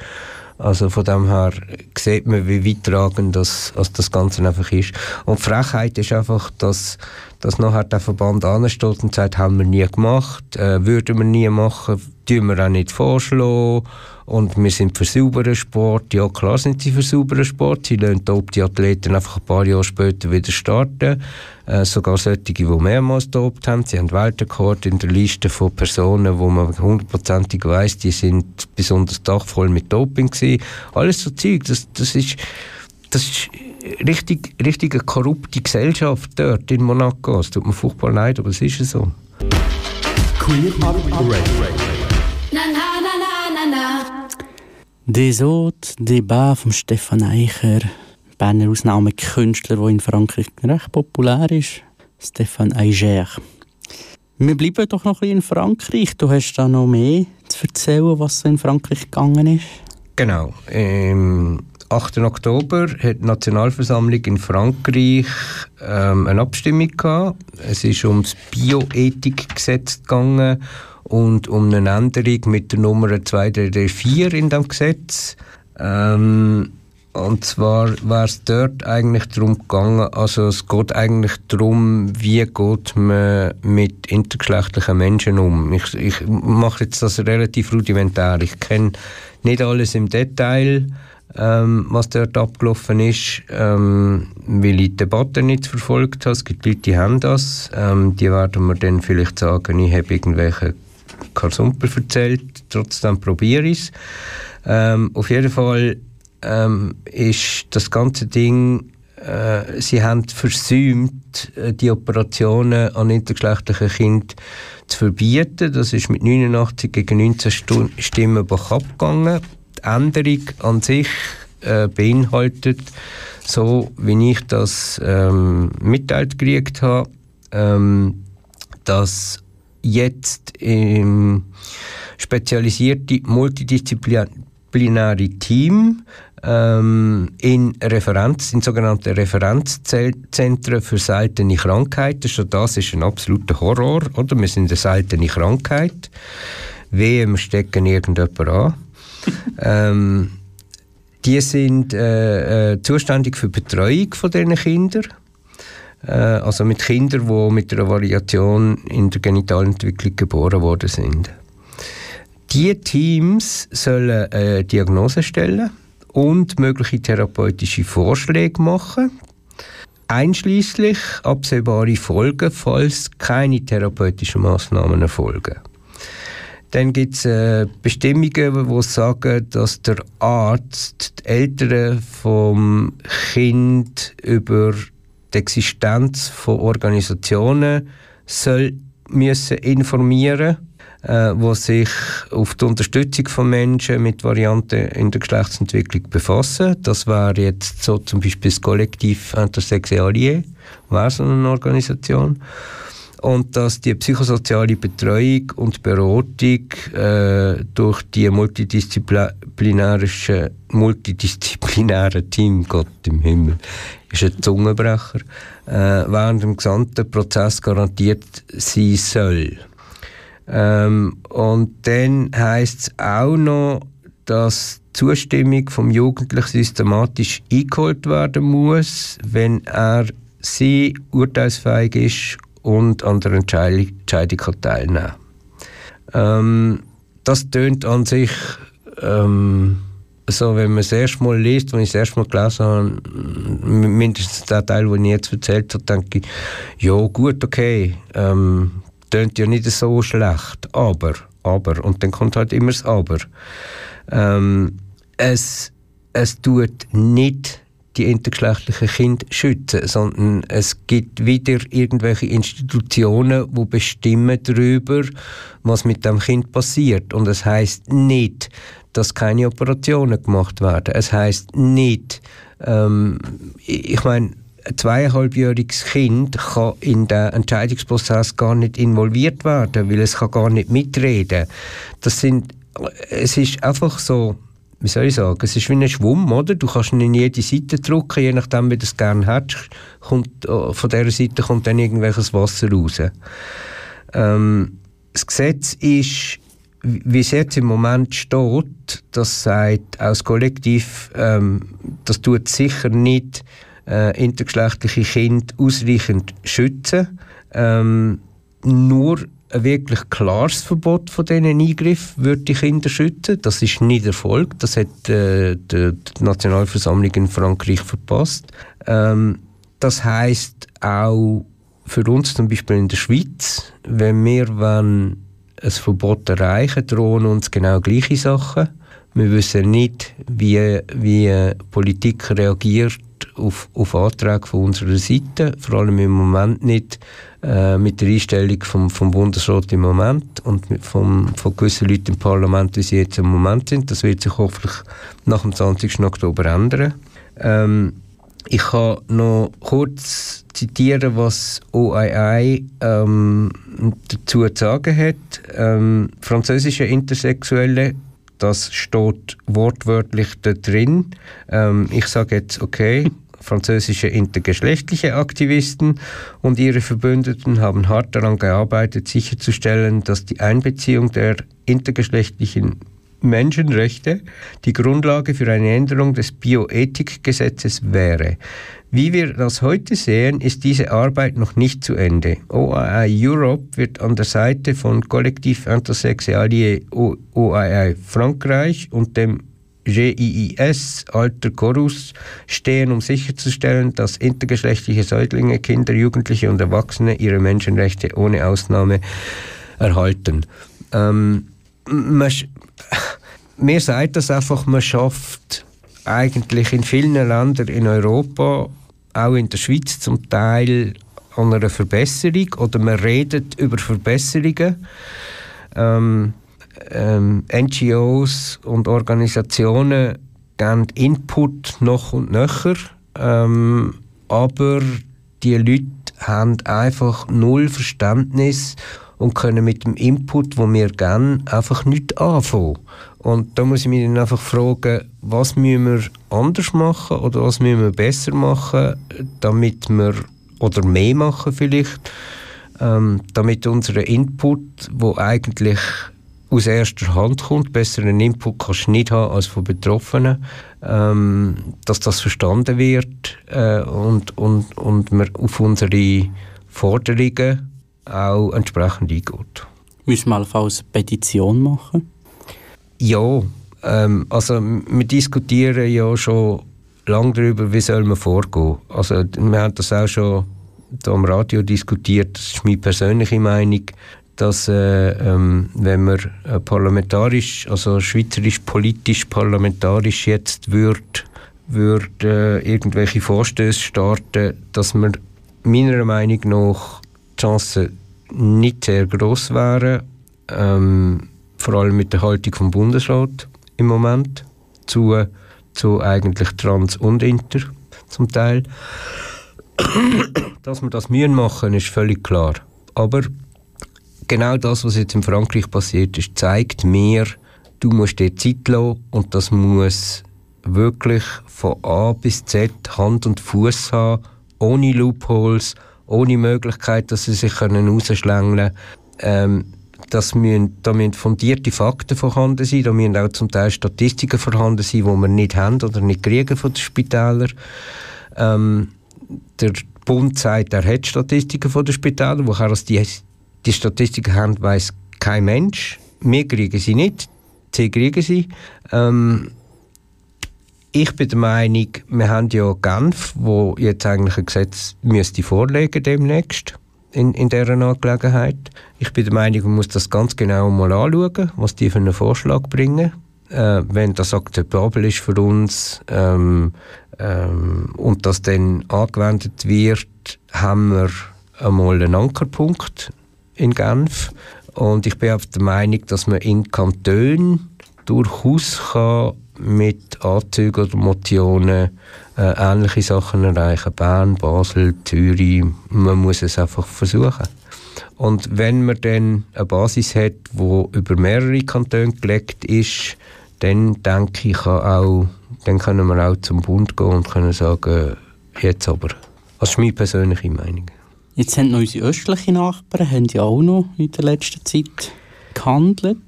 Also von dem her sieht man, wie weittragend das, also das Ganze einfach ist. Und Frechheit ist einfach, dass, dass nachher der Verband ansteht und sagt, haben wir nie gemacht, äh, würden wir nie machen, tun wir auch nicht vorschlagen und wir sind für sauberen Sport. Ja, klar sind sie für sauberen Sport. Sie lassen die Athleten einfach ein paar Jahre später wieder starten. Äh, sogar solche, die mehrmals dopt haben. Sie haben Weltrekord in der Liste von Personen, wo man hundertprozentig weiß, die sind besonders dachvoll mit Doping gewesen. Alles so Zeug, das, das ist, das ist richtig, richtig eine korrupte Gesellschaft dort in Monaco. Es tut mir furchtbar leid, aber es ist so. Queer Up Des Autres, Débat von Stefan Eicher, Berner Ausnahmekünstler, der in Frankreich recht populär ist. Stefan Eicher. Wir bleiben doch noch ein bisschen in Frankreich. Du hast da noch mehr zu erzählen, was so in Frankreich gegangen ist. Genau. Im 8. Oktober hat die Nationalversammlung in Frankreich ähm, eine Abstimmung gehabt. Es ist ums Bioethikgesetz gegangen und um eine Änderung mit der Nummer 2334 in dem Gesetz. Ähm, und zwar wäre es dort eigentlich darum gegangen, also es geht eigentlich darum, wie geht man mit intergeschlechtlichen Menschen um. Ich, ich mache jetzt das relativ rudimentär. Ich kenne nicht alles im Detail, ähm, was dort abgelaufen ist, ähm, weil ich die Debatte nicht verfolgt habe. Es gibt Leute, die haben das. Ähm, die werden mir dann vielleicht sagen, ich habe irgendwelche Karsumper erzählt, trotzdem probiere ich es. Ähm, auf jeden Fall ähm, ist das ganze Ding, äh, sie haben versäumt, äh, die Operationen an intergeschlechtlichen Kindern zu verbieten. Das ist mit 89 gegen 19 Stimmen abgegangen. Die Änderung an sich äh, beinhaltet, so wie ich das ähm, mitteilt gekriegt habe, ähm, dass jetzt im spezialisierte multidisziplinäre Team ähm, in Referenz, in sogenannten Referenzzentren für seltene Krankheiten. Schon das ist ein absoluter Horror, oder? Wir sind eine seltene Krankheit. Wir stecken irgendjemand an. [laughs] ähm, die sind äh, äh, zuständig für die Betreuung von diesen Kindern also mit Kindern, die mit einer Variation in der Genitalentwicklung geboren worden sind. Die Teams sollen eine Diagnose stellen und mögliche therapeutische Vorschläge machen, einschließlich absehbare Folgen, falls keine therapeutischen Maßnahmen erfolgen. Dann gibt es äh, Bestimmungen, die sagen, dass der Arzt die Eltern vom Kind über die Existenz von Organisationen soll müssen informieren äh, wo sich auf die Unterstützung von Menschen mit Varianten in der Geschlechtsentwicklung befassen. Das wäre jetzt so zum Beispiel das Kollektiv Intersexualie, wäre so eine Organisation und dass die psychosoziale Betreuung und Beratung äh, durch die multidisziplinärische multidisziplinäre Team, Gott im Himmel, ist ein Zungenbrecher, äh, während dem gesamten Prozess garantiert sein soll. Ähm, und dann heißt es auch noch, dass die Zustimmung vom Jugendlichen systematisch eingeholt werden muss, wenn er sie urteilsfähig ist und an der Entscheidung, teilnehmen. Ähm, das tönt an sich, ähm, so, wenn man es erst mal liest, wenn ich es erst mal gelesen habe, mindestens der Teil, den ich jetzt erzählt habe, denke ich, ja gut, okay, ähm, tönt ja nicht so schlecht, aber, aber, und dann kommt halt immer das Aber. Ähm, es, es tut nicht die intergeschlechtlichen Kinder schützen, sondern es gibt wieder irgendwelche Institutionen, die bestimmen darüber, was mit dem Kind passiert. Und es heißt nicht, dass keine Operationen gemacht werden. Es heißt nicht, ähm, ich meine, ein zweieinhalbjähriges Kind kann in den Entscheidungsprozess gar nicht involviert werden, weil es kann gar nicht mitreden. Das sind, es ist einfach so, wie soll ich sagen, es ist wie ein Schwamm, oder? Du kannst ihn in jede Seite drücken, je nachdem, wie du es gerne hättest, kommt, äh, von dieser Seite kommt dann irgendwelches Wasser raus. Ähm, das Gesetz ist wie es jetzt im Moment steht, das sagt aus Kollektiv, ähm, das tut sicher nicht äh, intergeschlechtliche Kinder ausreichend schützen. Ähm, nur ein wirklich klares Verbot von diesen Eingriffen würde die Kinder schützen. Das ist nicht Erfolg. Das hat äh, die, die, Nationalversammlung in Frankreich verpasst. Ähm, das heißt auch für uns zum Beispiel in der Schweiz, wenn wir wollen, ein Verbot erreichen, drohen uns genau gleiche Sachen. Wir wissen nicht, wie, wie Politik reagiert auf, auf Anträge von unserer Seite, vor allem im Moment nicht äh, mit der Einstellung vom, vom Bundesrat im Moment und vom, von gewissen Leuten im Parlament, wie sie jetzt im Moment sind. Das wird sich hoffentlich nach dem 20. Oktober ändern. Ähm, ich kann noch kurz zitieren, was OII ähm, dazu zu sagen hat. Ähm, französische Intersexuelle, das steht wortwörtlich da drin. Ähm, ich sage jetzt, okay, französische intergeschlechtliche Aktivisten und ihre Verbündeten haben hart daran gearbeitet, sicherzustellen, dass die Einbeziehung der intergeschlechtlichen Menschenrechte die Grundlage für eine Änderung des Bioethikgesetzes wäre. Wie wir das heute sehen, ist diese Arbeit noch nicht zu Ende. OII Europe wird an der Seite von Kollektiv Intersexualie OII Frankreich und dem GIIS Alter Chorus stehen, um sicherzustellen, dass intergeschlechtliche Säuglinge, Kinder, Jugendliche und Erwachsene ihre Menschenrechte ohne Ausnahme erhalten. Ähm, man, [laughs] mir sagt das einfach, man schafft eigentlich in vielen Ländern in Europa, auch in der Schweiz zum Teil an einer Verbesserung oder man redet über Verbesserungen. Ähm, ähm, NGOs und Organisationen geben Input noch und nöcher, ähm, aber die Leute haben einfach null Verständnis und können mit dem Input, wo wir geben, einfach nicht anfangen. Und da muss ich mich dann einfach fragen, was müssen wir anders machen oder was müssen wir besser machen, damit wir, oder mehr machen vielleicht, ähm, damit unser Input, wo eigentlich aus erster Hand kommt, besseren Input kannst du nicht haben als von Betroffenen, ähm, dass das verstanden wird äh, und, und, und man auf unsere Forderungen auch entsprechend eingeht. Müssen wir allenfalls eine Petition machen? Ja, ähm, also wir diskutieren ja schon lange darüber, wie soll man vorgehen. Also wir haben das auch schon da am Radio diskutiert, das ist meine persönliche Meinung, dass äh, ähm, wenn man äh, parlamentarisch, also schweizerisch politisch parlamentarisch jetzt würde würd, äh, irgendwelche Vorstöße starten, dass man meiner Meinung nach Chancen nicht sehr groß wären, ähm, vor allem mit der Haltung vom Bundesrat im Moment zu, zu eigentlich Trans und Inter zum Teil. Dass wir das müssen machen, ist völlig klar. Aber genau das, was jetzt in Frankreich passiert ist, zeigt mir, du musst dir Zeit lassen und das muss wirklich von A bis Z Hand und Fuß haben, ohne Loopholes, ohne Möglichkeit, dass sie sich rausschlängeln können. Ähm, das müssen, da müssen fundierte Fakten vorhanden sein, da müssen auch zum Teil Statistiken vorhanden sein, die wir nicht haben oder nicht kriegen von den Spitälern. Ähm, der Bund sagt, er hat Statistiken von den Spitälern, woher die die Statistiken haben, weiß kein Mensch. Wir kriegen sie nicht, sie kriegen sie. Ähm, ich bin der Meinung, wir haben ja Genf, wo jetzt eigentlich ein Gesetz müsste vorlegen demnächst in, in dieser Angelegenheit. Ich bin der Meinung, man muss das ganz genau mal anschauen, was die für einen Vorschlag bringen. Äh, wenn das akzeptabel ist für uns ähm, ähm, und das dann angewendet wird, haben wir einmal einen Ankerpunkt in Genf. Und ich bin auch der Meinung, dass man in Kantonen durchaus kann mit Anzügen oder Motionen äh, ähnliche Sachen erreichen. Bern, Basel, Zürich. Man muss es einfach versuchen. Und wenn man dann eine Basis hat, die über mehrere Kantone gelegt ist, dann denke ich auch, dann können wir auch zum Bund gehen und können sagen, jetzt aber. Das ist meine persönliche Meinung. Jetzt haben noch unsere östlichen Nachbarn haben ja auch noch in der letzten Zeit gehandelt?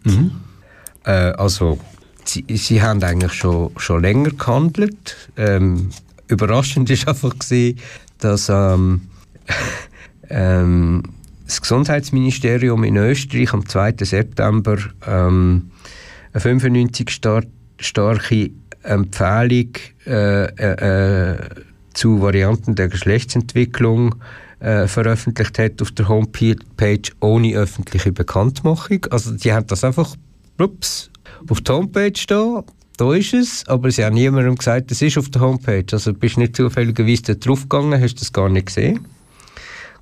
Äh, also, sie, sie haben eigentlich schon, schon länger gehandelt. Ähm, überraschend ist einfach gewesen, dass ähm, [laughs] ähm, das Gesundheitsministerium in Österreich am 2. September ähm, eine 95 star starke Empfehlung äh, äh, zu Varianten der Geschlechtsentwicklung äh, veröffentlicht hat auf der Homepage ohne öffentliche Bekanntmachung. Also die haben das einfach ups, auf der Homepage da, da ist es, aber sie haben niemandem gesagt, es ist auf der Homepage. Also bist nicht zufälligerweise da draufgegangen, hast das gar nicht gesehen.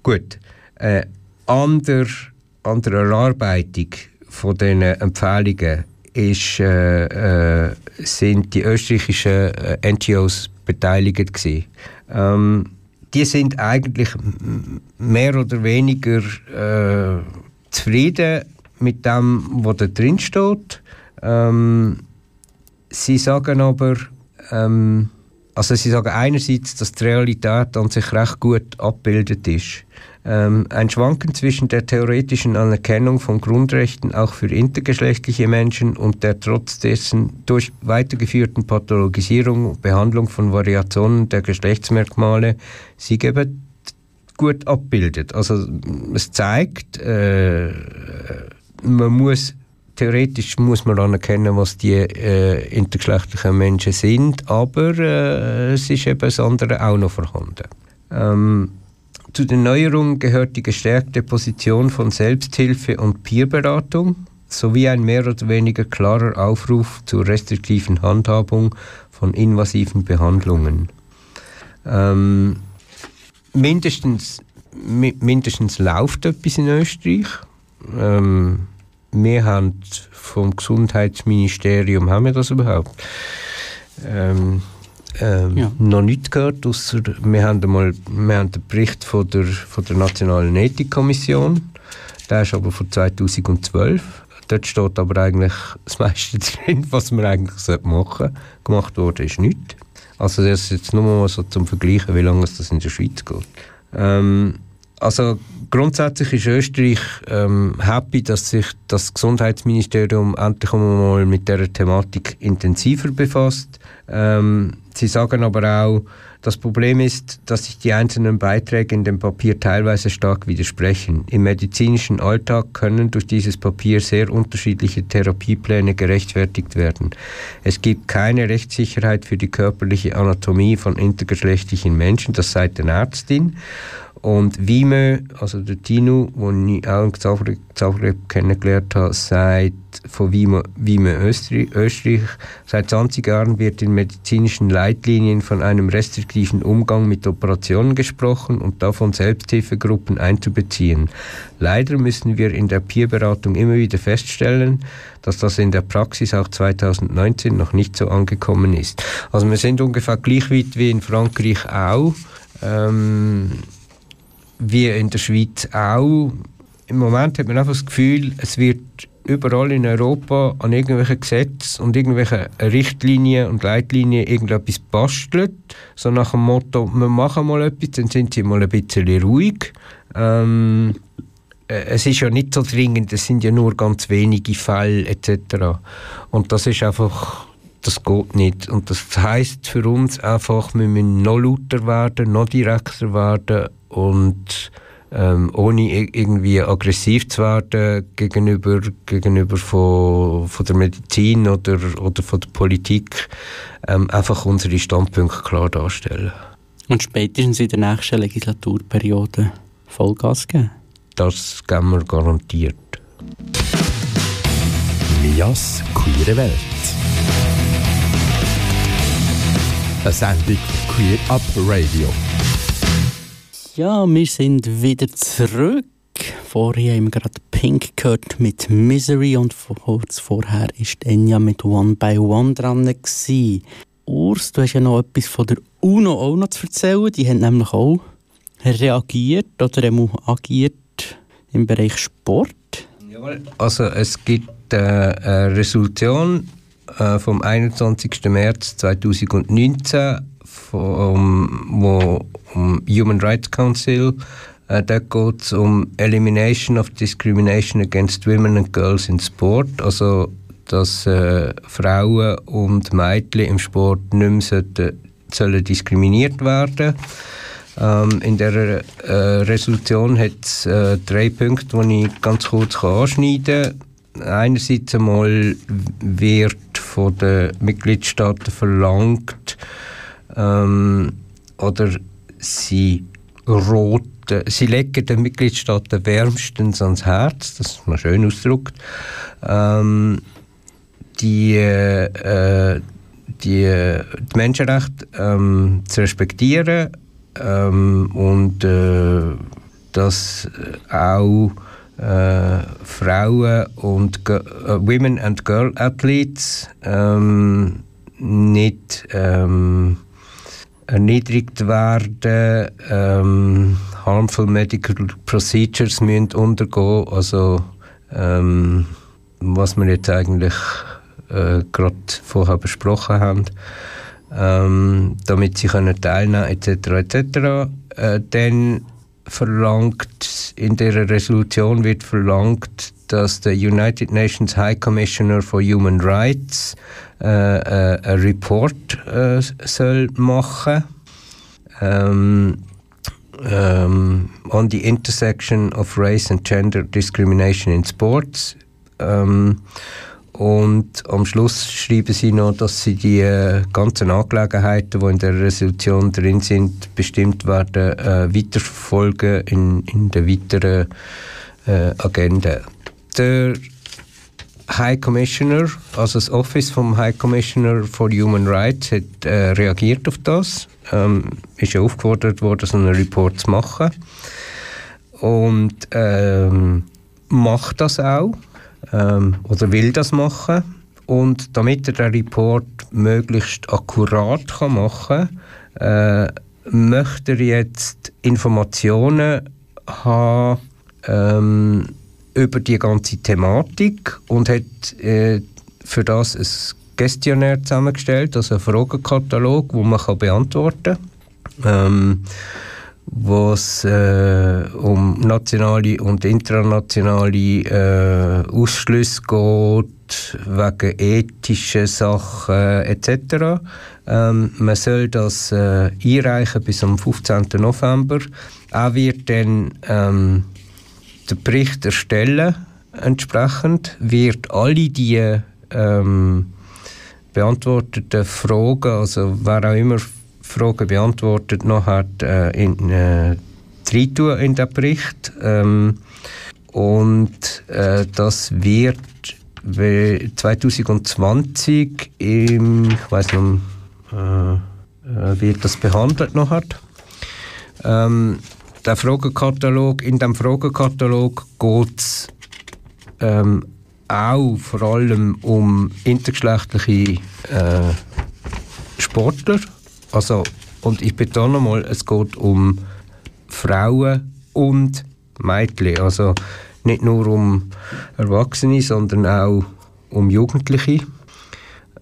Gut. Äh, an der Erarbeitung von diesen Empfehlungen ist, äh, äh, sind die österreichischen äh, NGOs beteiligt gewesen. Ähm, die sind eigentlich mehr oder weniger äh, zufrieden mit dem, was da drin steht. Ähm, sie sagen aber, ähm, also sie sagen einerseits, dass die Realität an sich recht gut abgebildet ist. Ähm, ein Schwanken zwischen der theoretischen Anerkennung von Grundrechten auch für intergeschlechtliche Menschen und der trotz dessen durch weitergeführten Pathologisierung und Behandlung von Variationen der Geschlechtsmerkmale sie eben gut abbildet. Also es zeigt, äh, man muss theoretisch muss man anerkennen, was die äh, intergeschlechtlichen Menschen sind, aber äh, es ist eben das andere auch noch vorhanden. Ähm, zu den Neuerungen gehört die gestärkte Position von Selbsthilfe und Peerberatung sowie ein mehr oder weniger klarer Aufruf zur restriktiven Handhabung von invasiven Behandlungen. Ähm, mindestens, mi mindestens läuft etwas in Österreich. Ähm, wir haben vom Gesundheitsministerium, haben wir das überhaupt? Ähm, ähm, ja. noch nichts gehört, ausser wir haben, einmal, wir haben den Bericht von der, von der Nationalen Ethikkommission, der ist aber von 2012. Dort steht aber eigentlich das meiste [laughs] drin, was man eigentlich machen sollte. Gemacht wurde ist nichts. Also das ist jetzt nur mal so zum Vergleichen, wie lange es das in der Schweiz geht. Ähm, also grundsätzlich ist Österreich ähm, happy, dass sich das Gesundheitsministerium endlich einmal mit der Thematik intensiver befasst. Ähm, sie sagen aber auch, das Problem ist, dass sich die einzelnen Beiträge in dem Papier teilweise stark widersprechen. Im medizinischen Alltag können durch dieses Papier sehr unterschiedliche Therapiepläne gerechtfertigt werden. Es gibt keine Rechtssicherheit für die körperliche Anatomie von intergeschlechtlichen Menschen, das sagt die Ärztin. Und Wime, also der Tino, den ich auch in Zagreb, kennengelernt habe, sagt von Wime, Wime Österreich, Österreich, seit 20 Jahren wird in medizinischen Leitlinien von einem restriktiven Umgang mit Operationen gesprochen und davon Selbsthilfegruppen einzubeziehen. Leider müssen wir in der Peerberatung immer wieder feststellen, dass das in der Praxis auch 2019 noch nicht so angekommen ist. Also wir sind ungefähr gleich weit wie in Frankreich auch. Ähm, wie in der Schweiz auch. Im Moment hat man einfach das Gefühl, es wird überall in Europa an irgendwelchen Gesetzen und irgendwelchen Richtlinien und Leitlinien irgendetwas bastelt. So nach dem Motto, wir machen mal etwas, dann sind sie mal ein bisschen ruhig. Ähm, äh, es ist ja nicht so dringend, es sind ja nur ganz wenige Fälle etc. Und das ist einfach, das geht nicht. Und das heißt für uns einfach, wir müssen noch lauter werden, noch direkter werden und ähm, ohne irgendwie aggressiv zu werden gegenüber, gegenüber von, von der Medizin oder, oder von der Politik, ähm, einfach unsere Standpunkte klar darstellen. Und spätestens in der nächsten Legislaturperiode Vollgas geben? Das geben wir garantiert. Mias Queere Welt. Eine Sendung Queer Up Radio. Ja, wir sind wieder zurück. Vorher haben wir gerade Pink gehört mit Misery und kurz vorher war Enya mit One by One dran. Gewesen. Urs, du hast ja noch etwas von der UNO auch noch zu erzählen. Die haben nämlich auch reagiert oder agiert im Bereich Sport. Jawohl. Also es gibt äh, eine Resolution äh, vom 21. März 2019 vom, wo um Human Rights Council Äh, dort geht es um Elimination of Discrimination Against Women and Girls in Sport, also dass äh, Frauen und Mädchen im Sport nicht mehr sollten, sollen diskriminiert werden ähm, In der äh, Resolution hat es äh, drei Punkte, die ich ganz kurz anschneiden kann. Einerseits einmal wird von den Mitgliedstaaten verlangt, ähm, oder sie roten, sie legen den Mitgliedstaaten wärmstens ans Herz, das mal schön ausgedrückt, ähm, die, äh, die, die Menschenrechte ähm, zu respektieren ähm, und äh, dass auch äh, Frauen und Ge äh, Women and Girl Athletes ähm, nicht ähm, erniedrigt werden, ähm, harmful medical procedures müssen untergehen, also ähm, was wir jetzt eigentlich äh, gerade vorher besprochen haben, ähm, damit sie können teilnehmen etc. etc. Äh, dann verlangt in der Resolution wird verlangt, dass der United Nations High Commissioner for Human Rights äh, äh, einen Report äh, soll machen ähm, ähm, on the intersection of race and gender discrimination in sports. Ähm, und am Schluss schreiben sie noch, dass sie die äh, ganzen Angelegenheiten, die in der Resolution drin sind, bestimmt werden, äh, weiterverfolgen in, in der weiteren äh, Agenda. Der High Commissioner, also das Office vom High Commissioner for Human Rights, hat äh, reagiert auf das. Ähm, ist ja aufgefordert worden, so einen Report zu machen. Und ähm, macht das auch ähm, oder will das machen. Und damit er den Report möglichst akkurat kann machen kann, äh, möchte er jetzt Informationen haben ähm, über die ganze Thematik und hat äh, für das ein Questionnaire zusammengestellt, also einen Fragenkatalog, den man kann beantworten kann. Ähm, wo es äh, um nationale und internationale äh, Ausschlüsse geht, wegen ethischen Sachen etc. Ähm, man soll das äh, einreichen bis am 15. November. Er wird dann ähm, den Bericht erstellen entsprechend, wird alle die ähm, beantworteten Fragen, also wer auch immer Fragen beantwortet noch hat, äh, in, äh, in den Bericht. Ähm, und äh, das wird 2020 im, ich weiß noch, äh, äh, wird das behandelt noch hat. Ähm, der Fragenkatalog, in dem Fragenkatalog geht es ähm, auch vor allem um intergeschlechtliche äh, Sportler also, und ich betone mal, es geht um Frauen und Mädchen. Also nicht nur um Erwachsene, sondern auch um Jugendliche.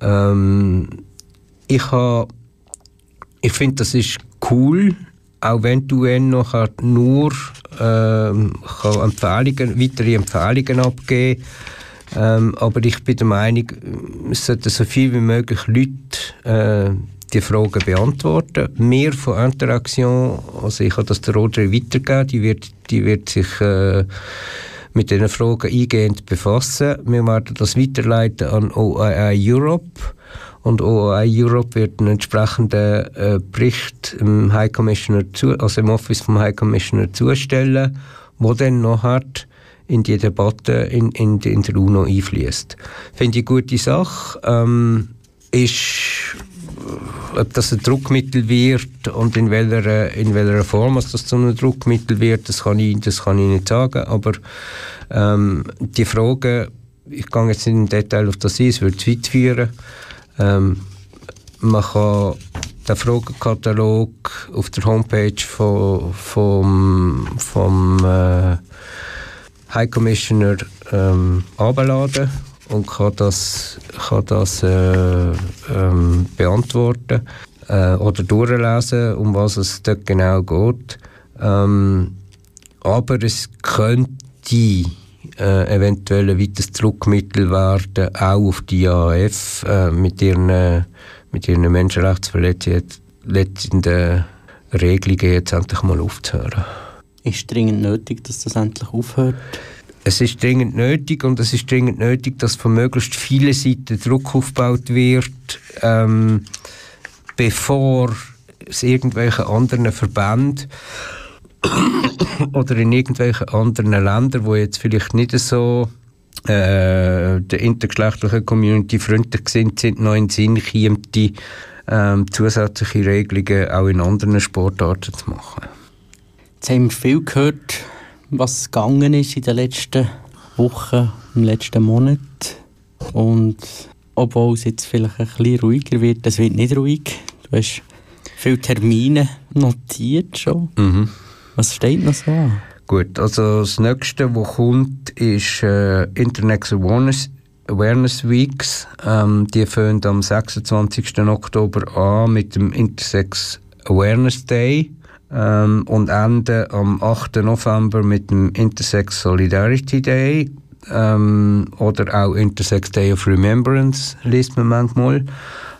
Ähm, ich ich finde, das ist cool, auch wenn die UN nachher nur ähm, Empfehlungen, weitere Empfehlungen abgeben ähm, aber ich bin der Meinung, es sollten so viel wie möglich Leute äh, die Fragen beantworten. Mehr von Interaction, also ich habe das der Rodri weitergegeben, die wird, die wird sich äh, mit diesen Fragen eingehend befassen. Wir werden das weiterleiten an OII Europe und OII Europe wird einen entsprechenden äh, Bericht im High Commissioner zu, also im Office vom High Commissioner zustellen, wo dann noch hat in die Debatte in, in, in der UNO einfließt. Finde ich eine gute Sache. Ähm, ist ob das ein Druckmittel wird und in welcher, in welcher Form das zu einem Druckmittel wird, das kann ich, das kann ich nicht sagen. Aber ähm, die Frage, ich gehe jetzt nicht im Detail auf das ein, es würde zu weit führen. Ähm, man kann den Fragenkatalog auf der Homepage von, vom, vom äh, High Commissioner ähm, abladen und kann das, kann das äh, ähm, beantworten äh, oder durchlesen, um was es dort genau geht. Ähm, aber es könnte äh, eventuell ein weiteres Druckmittel werden, auch auf die IAF äh, mit ihren, mit ihren menschenrechtsverletzenden Regelungen jetzt endlich mal aufzuhören. Ist dringend nötig, dass das endlich aufhört? Es ist dringend nötig und es ist dringend nötig, dass von möglichst vielen Seiten Druck aufgebaut wird, ähm, bevor es irgendwelche anderen Verbände oder in irgendwelchen anderen Ländern, wo jetzt vielleicht nicht so äh, der intergeschlechtlichen Community freundlich sind, sind noch in den Sinn kommt, die ähm, zusätzliche Regelungen auch in anderen Sportarten zu machen. Jetzt haben wir viel gehört, was gegangen ist in den letzten Wochen, im letzten Monat. Und obwohl es jetzt vielleicht ein bisschen ruhiger wird, es wird nicht ruhig. Du hast viele Termine notiert schon. Mhm. Was steht noch so an? Gut, also das nächste, was kommt, ist äh, Internet Awareness, Awareness Weeks. Ähm, die fangen am 26. Oktober an mit dem Intersex Awareness Day ähm, und enden am 8. November mit dem Intersex Solidarity Day ähm, oder auch Intersex Day of Remembrance, liest man manchmal.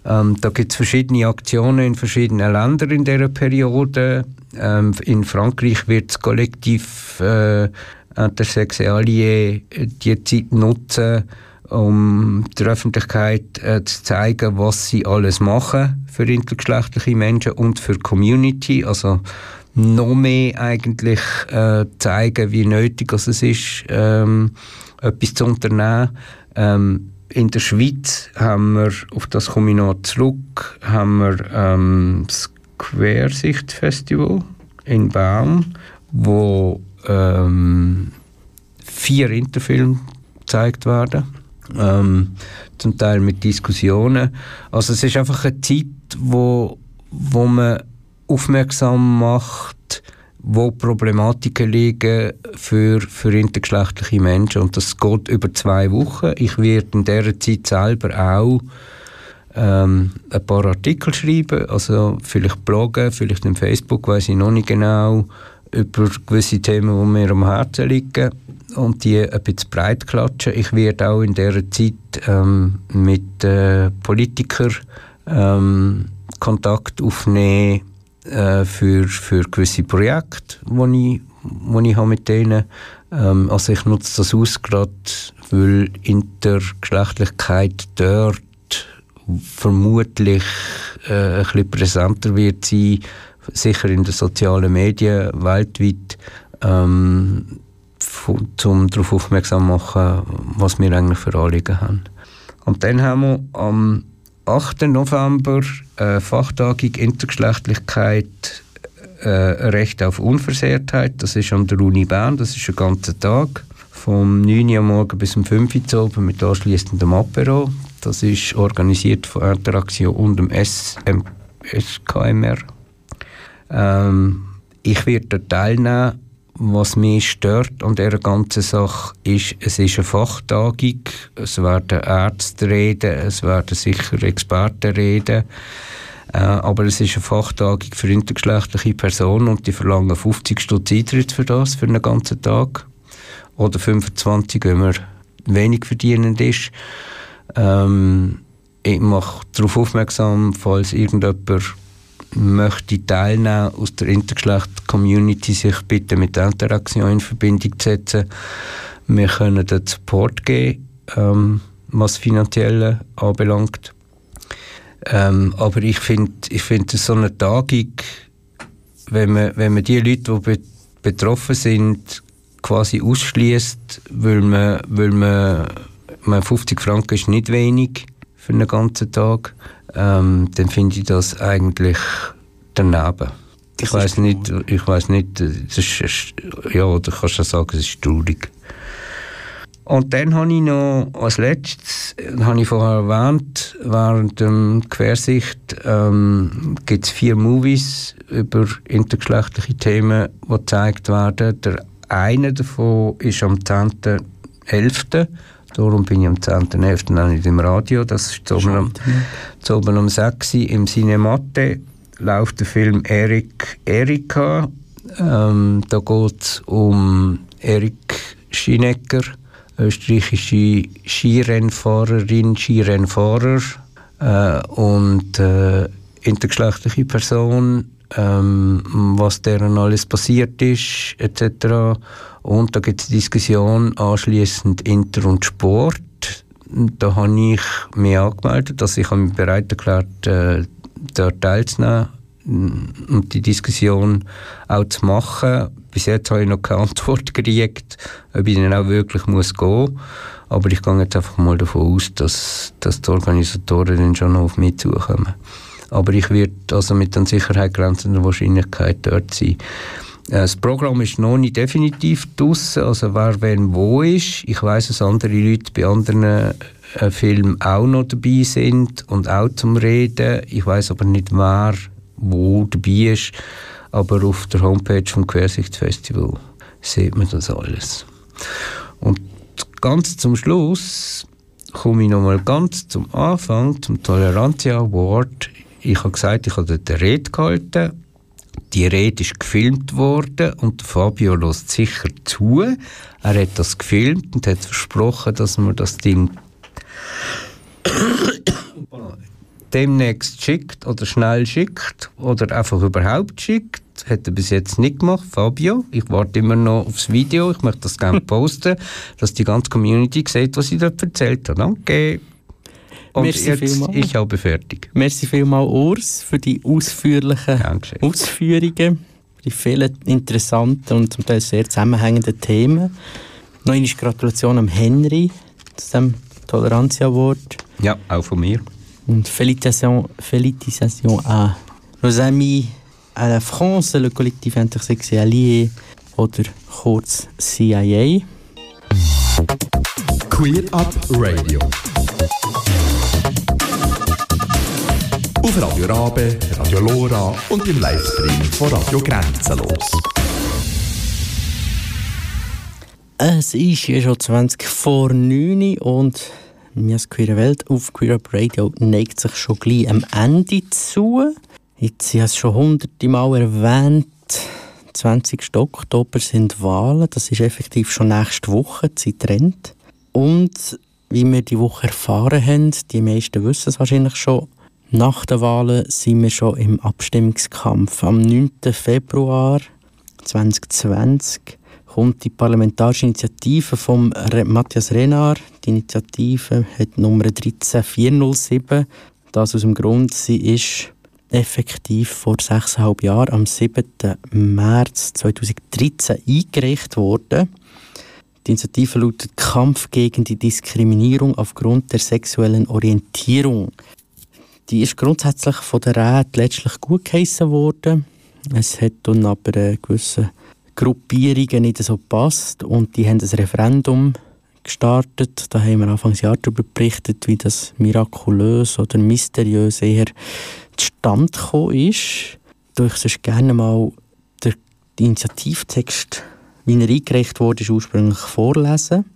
Ähm, da gibt es verschiedene Aktionen in verschiedenen Ländern in dieser Periode. Ähm, in Frankreich wird das Kollektiv äh, Intersexualie die Zeit nutzen, um der Öffentlichkeit äh, zu zeigen, was sie alles machen für intergeschlechtliche Menschen und für die Community. Also noch mehr eigentlich äh, zeigen, wie nötig es ist, ähm, etwas zu unternehmen. Ähm, in der Schweiz haben wir, auf das komme ich noch zurück, haben wir ähm, das Quersicht-Festival in Baum, wo ähm, vier Interfilme gezeigt werden ähm, zum Teil mit Diskussionen. Also es ist einfach eine Zeit, wo, wo man aufmerksam macht, wo Problematiken liegen für, für intergeschlechtliche Menschen. Und das geht über zwei Wochen. Ich werde in dieser Zeit selber auch ähm, ein paar Artikel schreiben, also vielleicht bloggen, vielleicht im Facebook, weiß ich noch nicht genau, über gewisse Themen, die mir am Herzen liegen und die ein bisschen breit klatschen. Ich werde auch in dieser Zeit ähm, mit äh, Politikern ähm, Kontakt aufnehmen äh, für, für gewisse Projekte, die ich, wo ich habe mit denen ähm, Also ich nutze das aus, gerade weil Intergeschlechtlichkeit dort vermutlich äh, ein bisschen präsenter wird sein, sicher in den sozialen Medien weltweit. Ähm, um darauf aufmerksam zu machen, was wir eigentlich für Anliegen haben. Und dann haben wir am 8. November eine Fachtagung Intergeschlechtlichkeit äh, Recht auf Unversehrtheit. Das ist an der Uni Bern, das ist ein ganzer Tag. Vom 9 Uhr morgen bis um 5 Uhr oben mit anschliessendem Apero. Das ist organisiert von Interaktion und dem SM, SKMR. Ähm, ich werde teilnehmen was mich stört an dieser ganzen Sache ist, es ist eine Fachtagung, es werden Ärzte reden, es werden sicher Experten reden, äh, aber es ist eine Fachtagung für intergeschlechtliche Personen und die verlangen 50 Stutz Eintritt für das, für einen ganzen Tag. Oder 25, wenn man wenig verdienend ist. Ähm, ich mache darauf aufmerksam, falls irgendjemand möchte teilnehmen aus der Intergeschlecht-Community, sich bitte mit der Interaktion in Verbindung setzen. Wir können den Support geben, ähm, was finanziell anbelangt. Ähm, aber ich finde ich find so eine Tagung, wenn man, wenn man die Leute, die be betroffen sind, quasi ausschließt, weil man, weil man 50 Franken ist nicht wenig für einen ganzen Tag ähm, dann finde ich das eigentlich daneben. Das ich weiß nicht, ich weiß nicht, das ist, ja, du kannst ja sagen, es ist traurig. Und dann habe ich noch als letztes, habe ich vorher erwähnt, während der Quersicht ähm, gibt es vier Movies über intergeschlechtliche Themen, die gezeigt werden. Der eine davon ist am 10.11. Darum bin ich am 10.11. auch nicht im Radio. Das ist zu oben, um, um 6 Uhr im Cinemate läuft der Film Erik Erika Ähm, da geht es um Erik Schinecker, österreichische Skirennfahrerin, Skirennfahrer äh, und äh, intergeschlechtliche Person, ähm, was deren alles passiert ist, etc. Und da gibt es Diskussion anschließend Inter und Sport. Da habe ich mich angemeldet, dass ich mich bereit erklärt, äh, dort teilzunehmen und die Diskussion auch zu machen. Bis jetzt habe ich noch keine [laughs] Antwort gekriegt, ob ich dann auch wirklich muss gehen muss. Aber ich gehe jetzt einfach mal davon aus, dass, dass die Organisatoren dann schon noch auf mich zukommen. Aber ich werde also mit einer Sicherheit grenzender Wahrscheinlichkeit dort sein. Äh, das Programm ist noch nicht definitiv draussen, also wer wenn wo ist. Ich weiß, dass andere Leute bei anderen äh, Filmen auch noch dabei sind und auch zum Reden. Ich weiß aber nicht, wer wo dabei ist. Aber auf der Homepage vom Quersichtsfestival sieht man das alles. Und ganz zum Schluss komme ich nochmal ganz zum Anfang, zum Tolerantia Award. Ich habe gesagt, ich habe dort eine Rede gehalten. Die Rede ist gefilmt worden und Fabio lässt sicher zu. Er hat das gefilmt und hat versprochen, dass man das Ding demnächst schickt oder schnell schickt oder einfach überhaupt schickt. Hat er bis jetzt nicht gemacht, Fabio. Ich warte immer noch aufs Video. Ich möchte das gerne [laughs] posten, dass die ganze Community sieht, was ich dort erzählt habe. Danke. Und Merci jetzt, vielmal. ich habe fertig. Merci vielmals, Urs, für die ausführlichen Dankeschön. Ausführungen, die vielen interessanten und zum Teil sehr zusammenhängenden Themen. Noch eine Gratulation am Henry zu dem Toleranz Award. Ja, auch von mir. Und félicitations, félicitations à nos amis à la France, le collectif intersexuel allié oder kurz CIA. Queer Up Radio. Auf Radio Rabe, Radio Lora und im Livestream von Radio Grenzenlos. Es ist ja schon 20 vor 9 und Mias Queere Welt auf Queer Up Radio neigt sich schon gleich am Ende zu. Jetzt, habe es schon hunderte Mal erwähnt, 20. Oktober sind Wahlen. Das ist effektiv schon nächste Woche, die Zeit. Und wie wir die Woche erfahren haben, die meisten wissen es wahrscheinlich schon, nach den Wahlen sind wir schon im Abstimmungskampf. Am 9. Februar 2020 kommt die Parlamentarische Initiative von Matthias Renard. Die Initiative hat Nummer 13407. Das aus dem Grund, sie ist effektiv vor sechseinhalb Jahren, am 7. März 2013, eingereicht worden. Die Initiative lautet Kampf gegen die Diskriminierung aufgrund der sexuellen Orientierung. Die ist grundsätzlich von der Rat letztlich gut geheissen worden. Es hat dann aber einen gewissen Gruppierungen nicht so passt und die haben ein Referendum gestartet. Da haben wir Anfangsjahr darüber berichtet, wie das mirakulös oder mysteriös eher zustande gekommen ist. Durch sonst gerne mal den Initiativtext, wie er eingereicht wurde, ist ursprünglich vorlesen.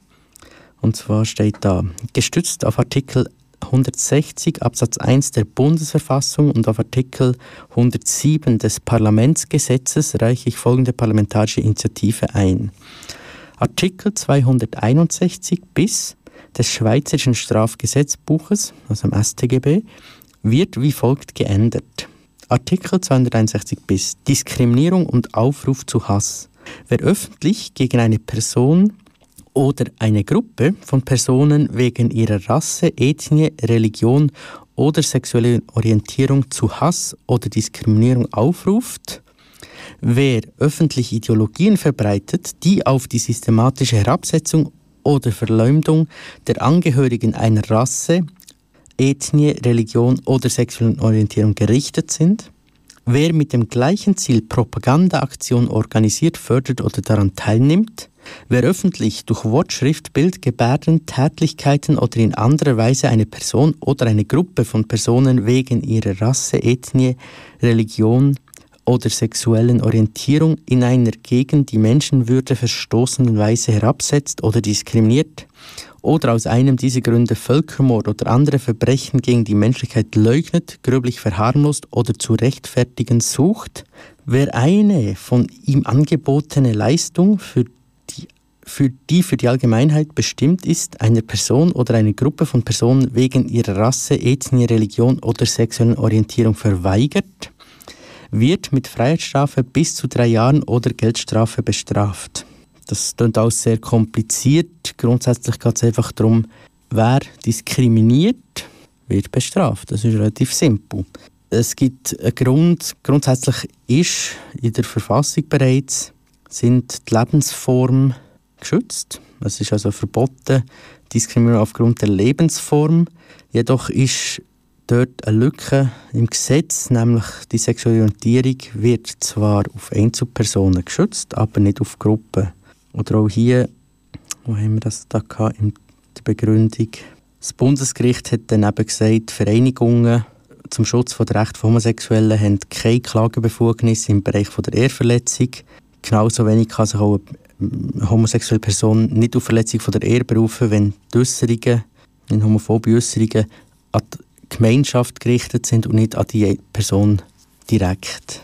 Und zwar steht da, gestützt auf Artikel 160 Absatz 1 der Bundesverfassung und auf Artikel 107 des Parlamentsgesetzes reiche ich folgende parlamentarische Initiative ein. Artikel 261 bis des Schweizerischen Strafgesetzbuches, also im StGB, wird wie folgt geändert. Artikel 261 bis Diskriminierung und Aufruf zu Hass. Wer öffentlich gegen eine Person oder eine Gruppe von Personen wegen ihrer Rasse, Ethnie, Religion oder sexueller Orientierung zu Hass oder Diskriminierung aufruft, wer öffentlich Ideologien verbreitet, die auf die systematische Herabsetzung oder Verleumdung der Angehörigen einer Rasse, Ethnie, Religion oder sexuellen Orientierung gerichtet sind, wer mit dem gleichen Ziel Propagandaaktionen organisiert, fördert oder daran teilnimmt, Wer öffentlich durch Wortschrift, Bild, Gebärden, Tätlichkeiten oder in anderer Weise eine Person oder eine Gruppe von Personen wegen ihrer Rasse, Ethnie, Religion oder sexuellen Orientierung in einer gegen die Menschenwürde verstoßenen Weise herabsetzt oder diskriminiert oder aus einem dieser Gründe Völkermord oder andere Verbrechen gegen die Menschlichkeit leugnet, gröblich verharmlost oder zu rechtfertigen sucht, Wer eine von ihm angebotene Leistung für die, für die für die Allgemeinheit bestimmt ist, einer Person oder einer Gruppe von Personen wegen ihrer Rasse, Ethnie, Religion oder sexuellen Orientierung verweigert, wird mit Freiheitsstrafe bis zu drei Jahren oder Geldstrafe bestraft. Das klingt alles sehr kompliziert. Grundsätzlich geht es einfach darum, wer diskriminiert, wird bestraft. Das ist relativ simpel. Es gibt einen Grund, grundsätzlich ist in der Verfassung bereits, sind die Lebensformen geschützt. Es ist also verboten, Diskriminierung aufgrund der Lebensform. Jedoch ist dort eine Lücke im Gesetz, nämlich die sexuelle Orientierung wird zwar auf Einzelpersonen geschützt, aber nicht auf Gruppen. Oder auch hier, wo haben wir das da gehabt, in der Begründung? Das Bundesgericht hat dann eben gesagt, Vereinigungen zum Schutz der Rechte von Homosexuellen haben keine Klagebefugnis im Bereich der Ehrverletzung. Genauso wenig kann sich auch eine homosexuelle Person nicht auf Verletzung der Ehe berufen, wenn die Äußerungen, in homophobe Äußerungen an die Gemeinschaft gerichtet sind und nicht an die Person direkt.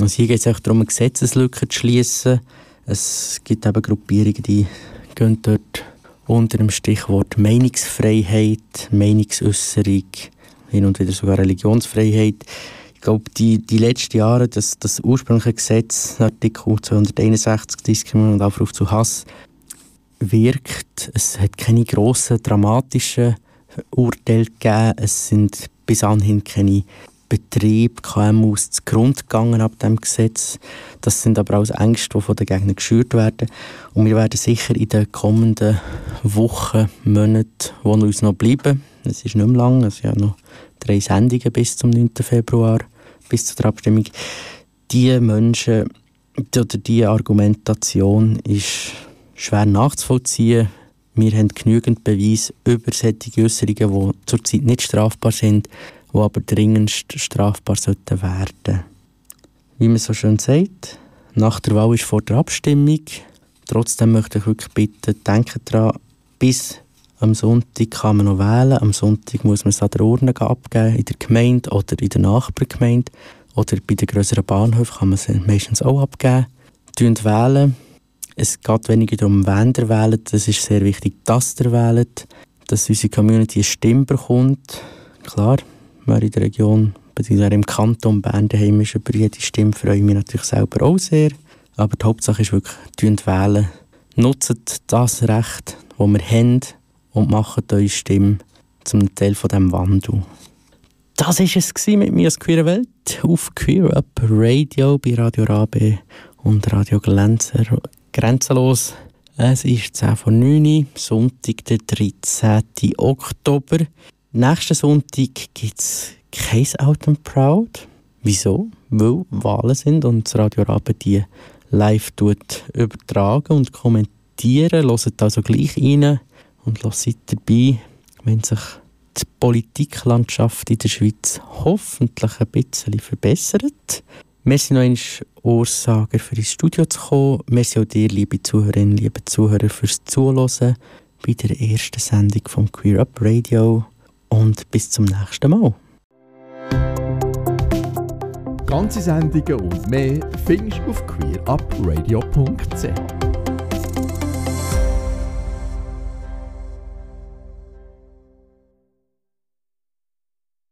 Also hier geht es auch darum, eine Gesetzeslücke zu schließen es gibt eben Gruppierungen, die gehen dort unter dem Stichwort Meinungsfreiheit, Meinungsäußerung, hin und wieder sogar Religionsfreiheit. Ich glaube, die, die letzten Jahre, das, das ursprüngliche Gesetz, Artikel 261, Diskriminierung und Aufruf zu Hass, wirkt. Es hat keine grossen, dramatischen Urteile gegeben. Es sind bis anhin keine Betrieb, KMUs zugrunde gegangen ab dem Gesetz. Das sind aber auch Ängste, die von den Gegnern geschürt werden. Und wir werden sicher in den kommenden Wochen, Monaten, die uns noch bleiben, es ist nicht mehr lang, es sind ja noch drei Sendungen bis zum 9. Februar, bis zur Abstimmung, diese Menschen oder diese Argumentation ist schwer nachzuvollziehen. Wir haben genügend Beweise über solche Äußerungen, die zurzeit nicht strafbar sind, die aber dringendst strafbar sollten werden. Wie man so schön sagt, nach der Wahl ist vor der Abstimmung. Trotzdem möchte ich wirklich bitten, denken daran, bis am Sonntag kann man noch wählen. Am Sonntag muss man es an der Urne abgeben, in der Gemeinde oder in der Nachbargemeinde. Oder bei den grösseren Bahnhöfen kann man es meistens auch abgeben. Wählen. Es geht weniger darum, wen ihr wählt. Es ist sehr wichtig, dass ihr wählt. Dass unsere Community eine Stimme bekommt. Klar, wer in der Region bzw. im Kanton Bern daheim ist über jede Stimme, freue ich mich natürlich selber auch sehr. Aber die Hauptsache ist wirklich, wählen. Nutzt das Recht, das wir haben und macht eure Stimme zum Teil von diesem Wandel. Das war es mit mir als Queer Welt auf Queer Up Radio bei Radio Rabe und Radio Glänzer. Grenzenlos. Es ist 10 vor 9 Uhr, Sonntag, der 13. Oktober. Nächsten Sonntag gibt es kein Out and Proud. Wieso? Weil Wahlen sind und das Radio Rabe die live übertragen und kommentieren. Hört also gleich rein und seid dabei, wenn sich die Politiklandschaft in der Schweiz hoffentlich ein bisschen verbessert. Merci noch einmal Ursager für ins Studio zu kommen. Merci auch dir, liebe Zuhörerinnen, liebe Zuhörer, fürs Zuhören bei der ersten Sendung vom Queer Up Radio und bis zum nächsten Mal. Ganze Sendungen und mehr findest du auf queerupradio.ch.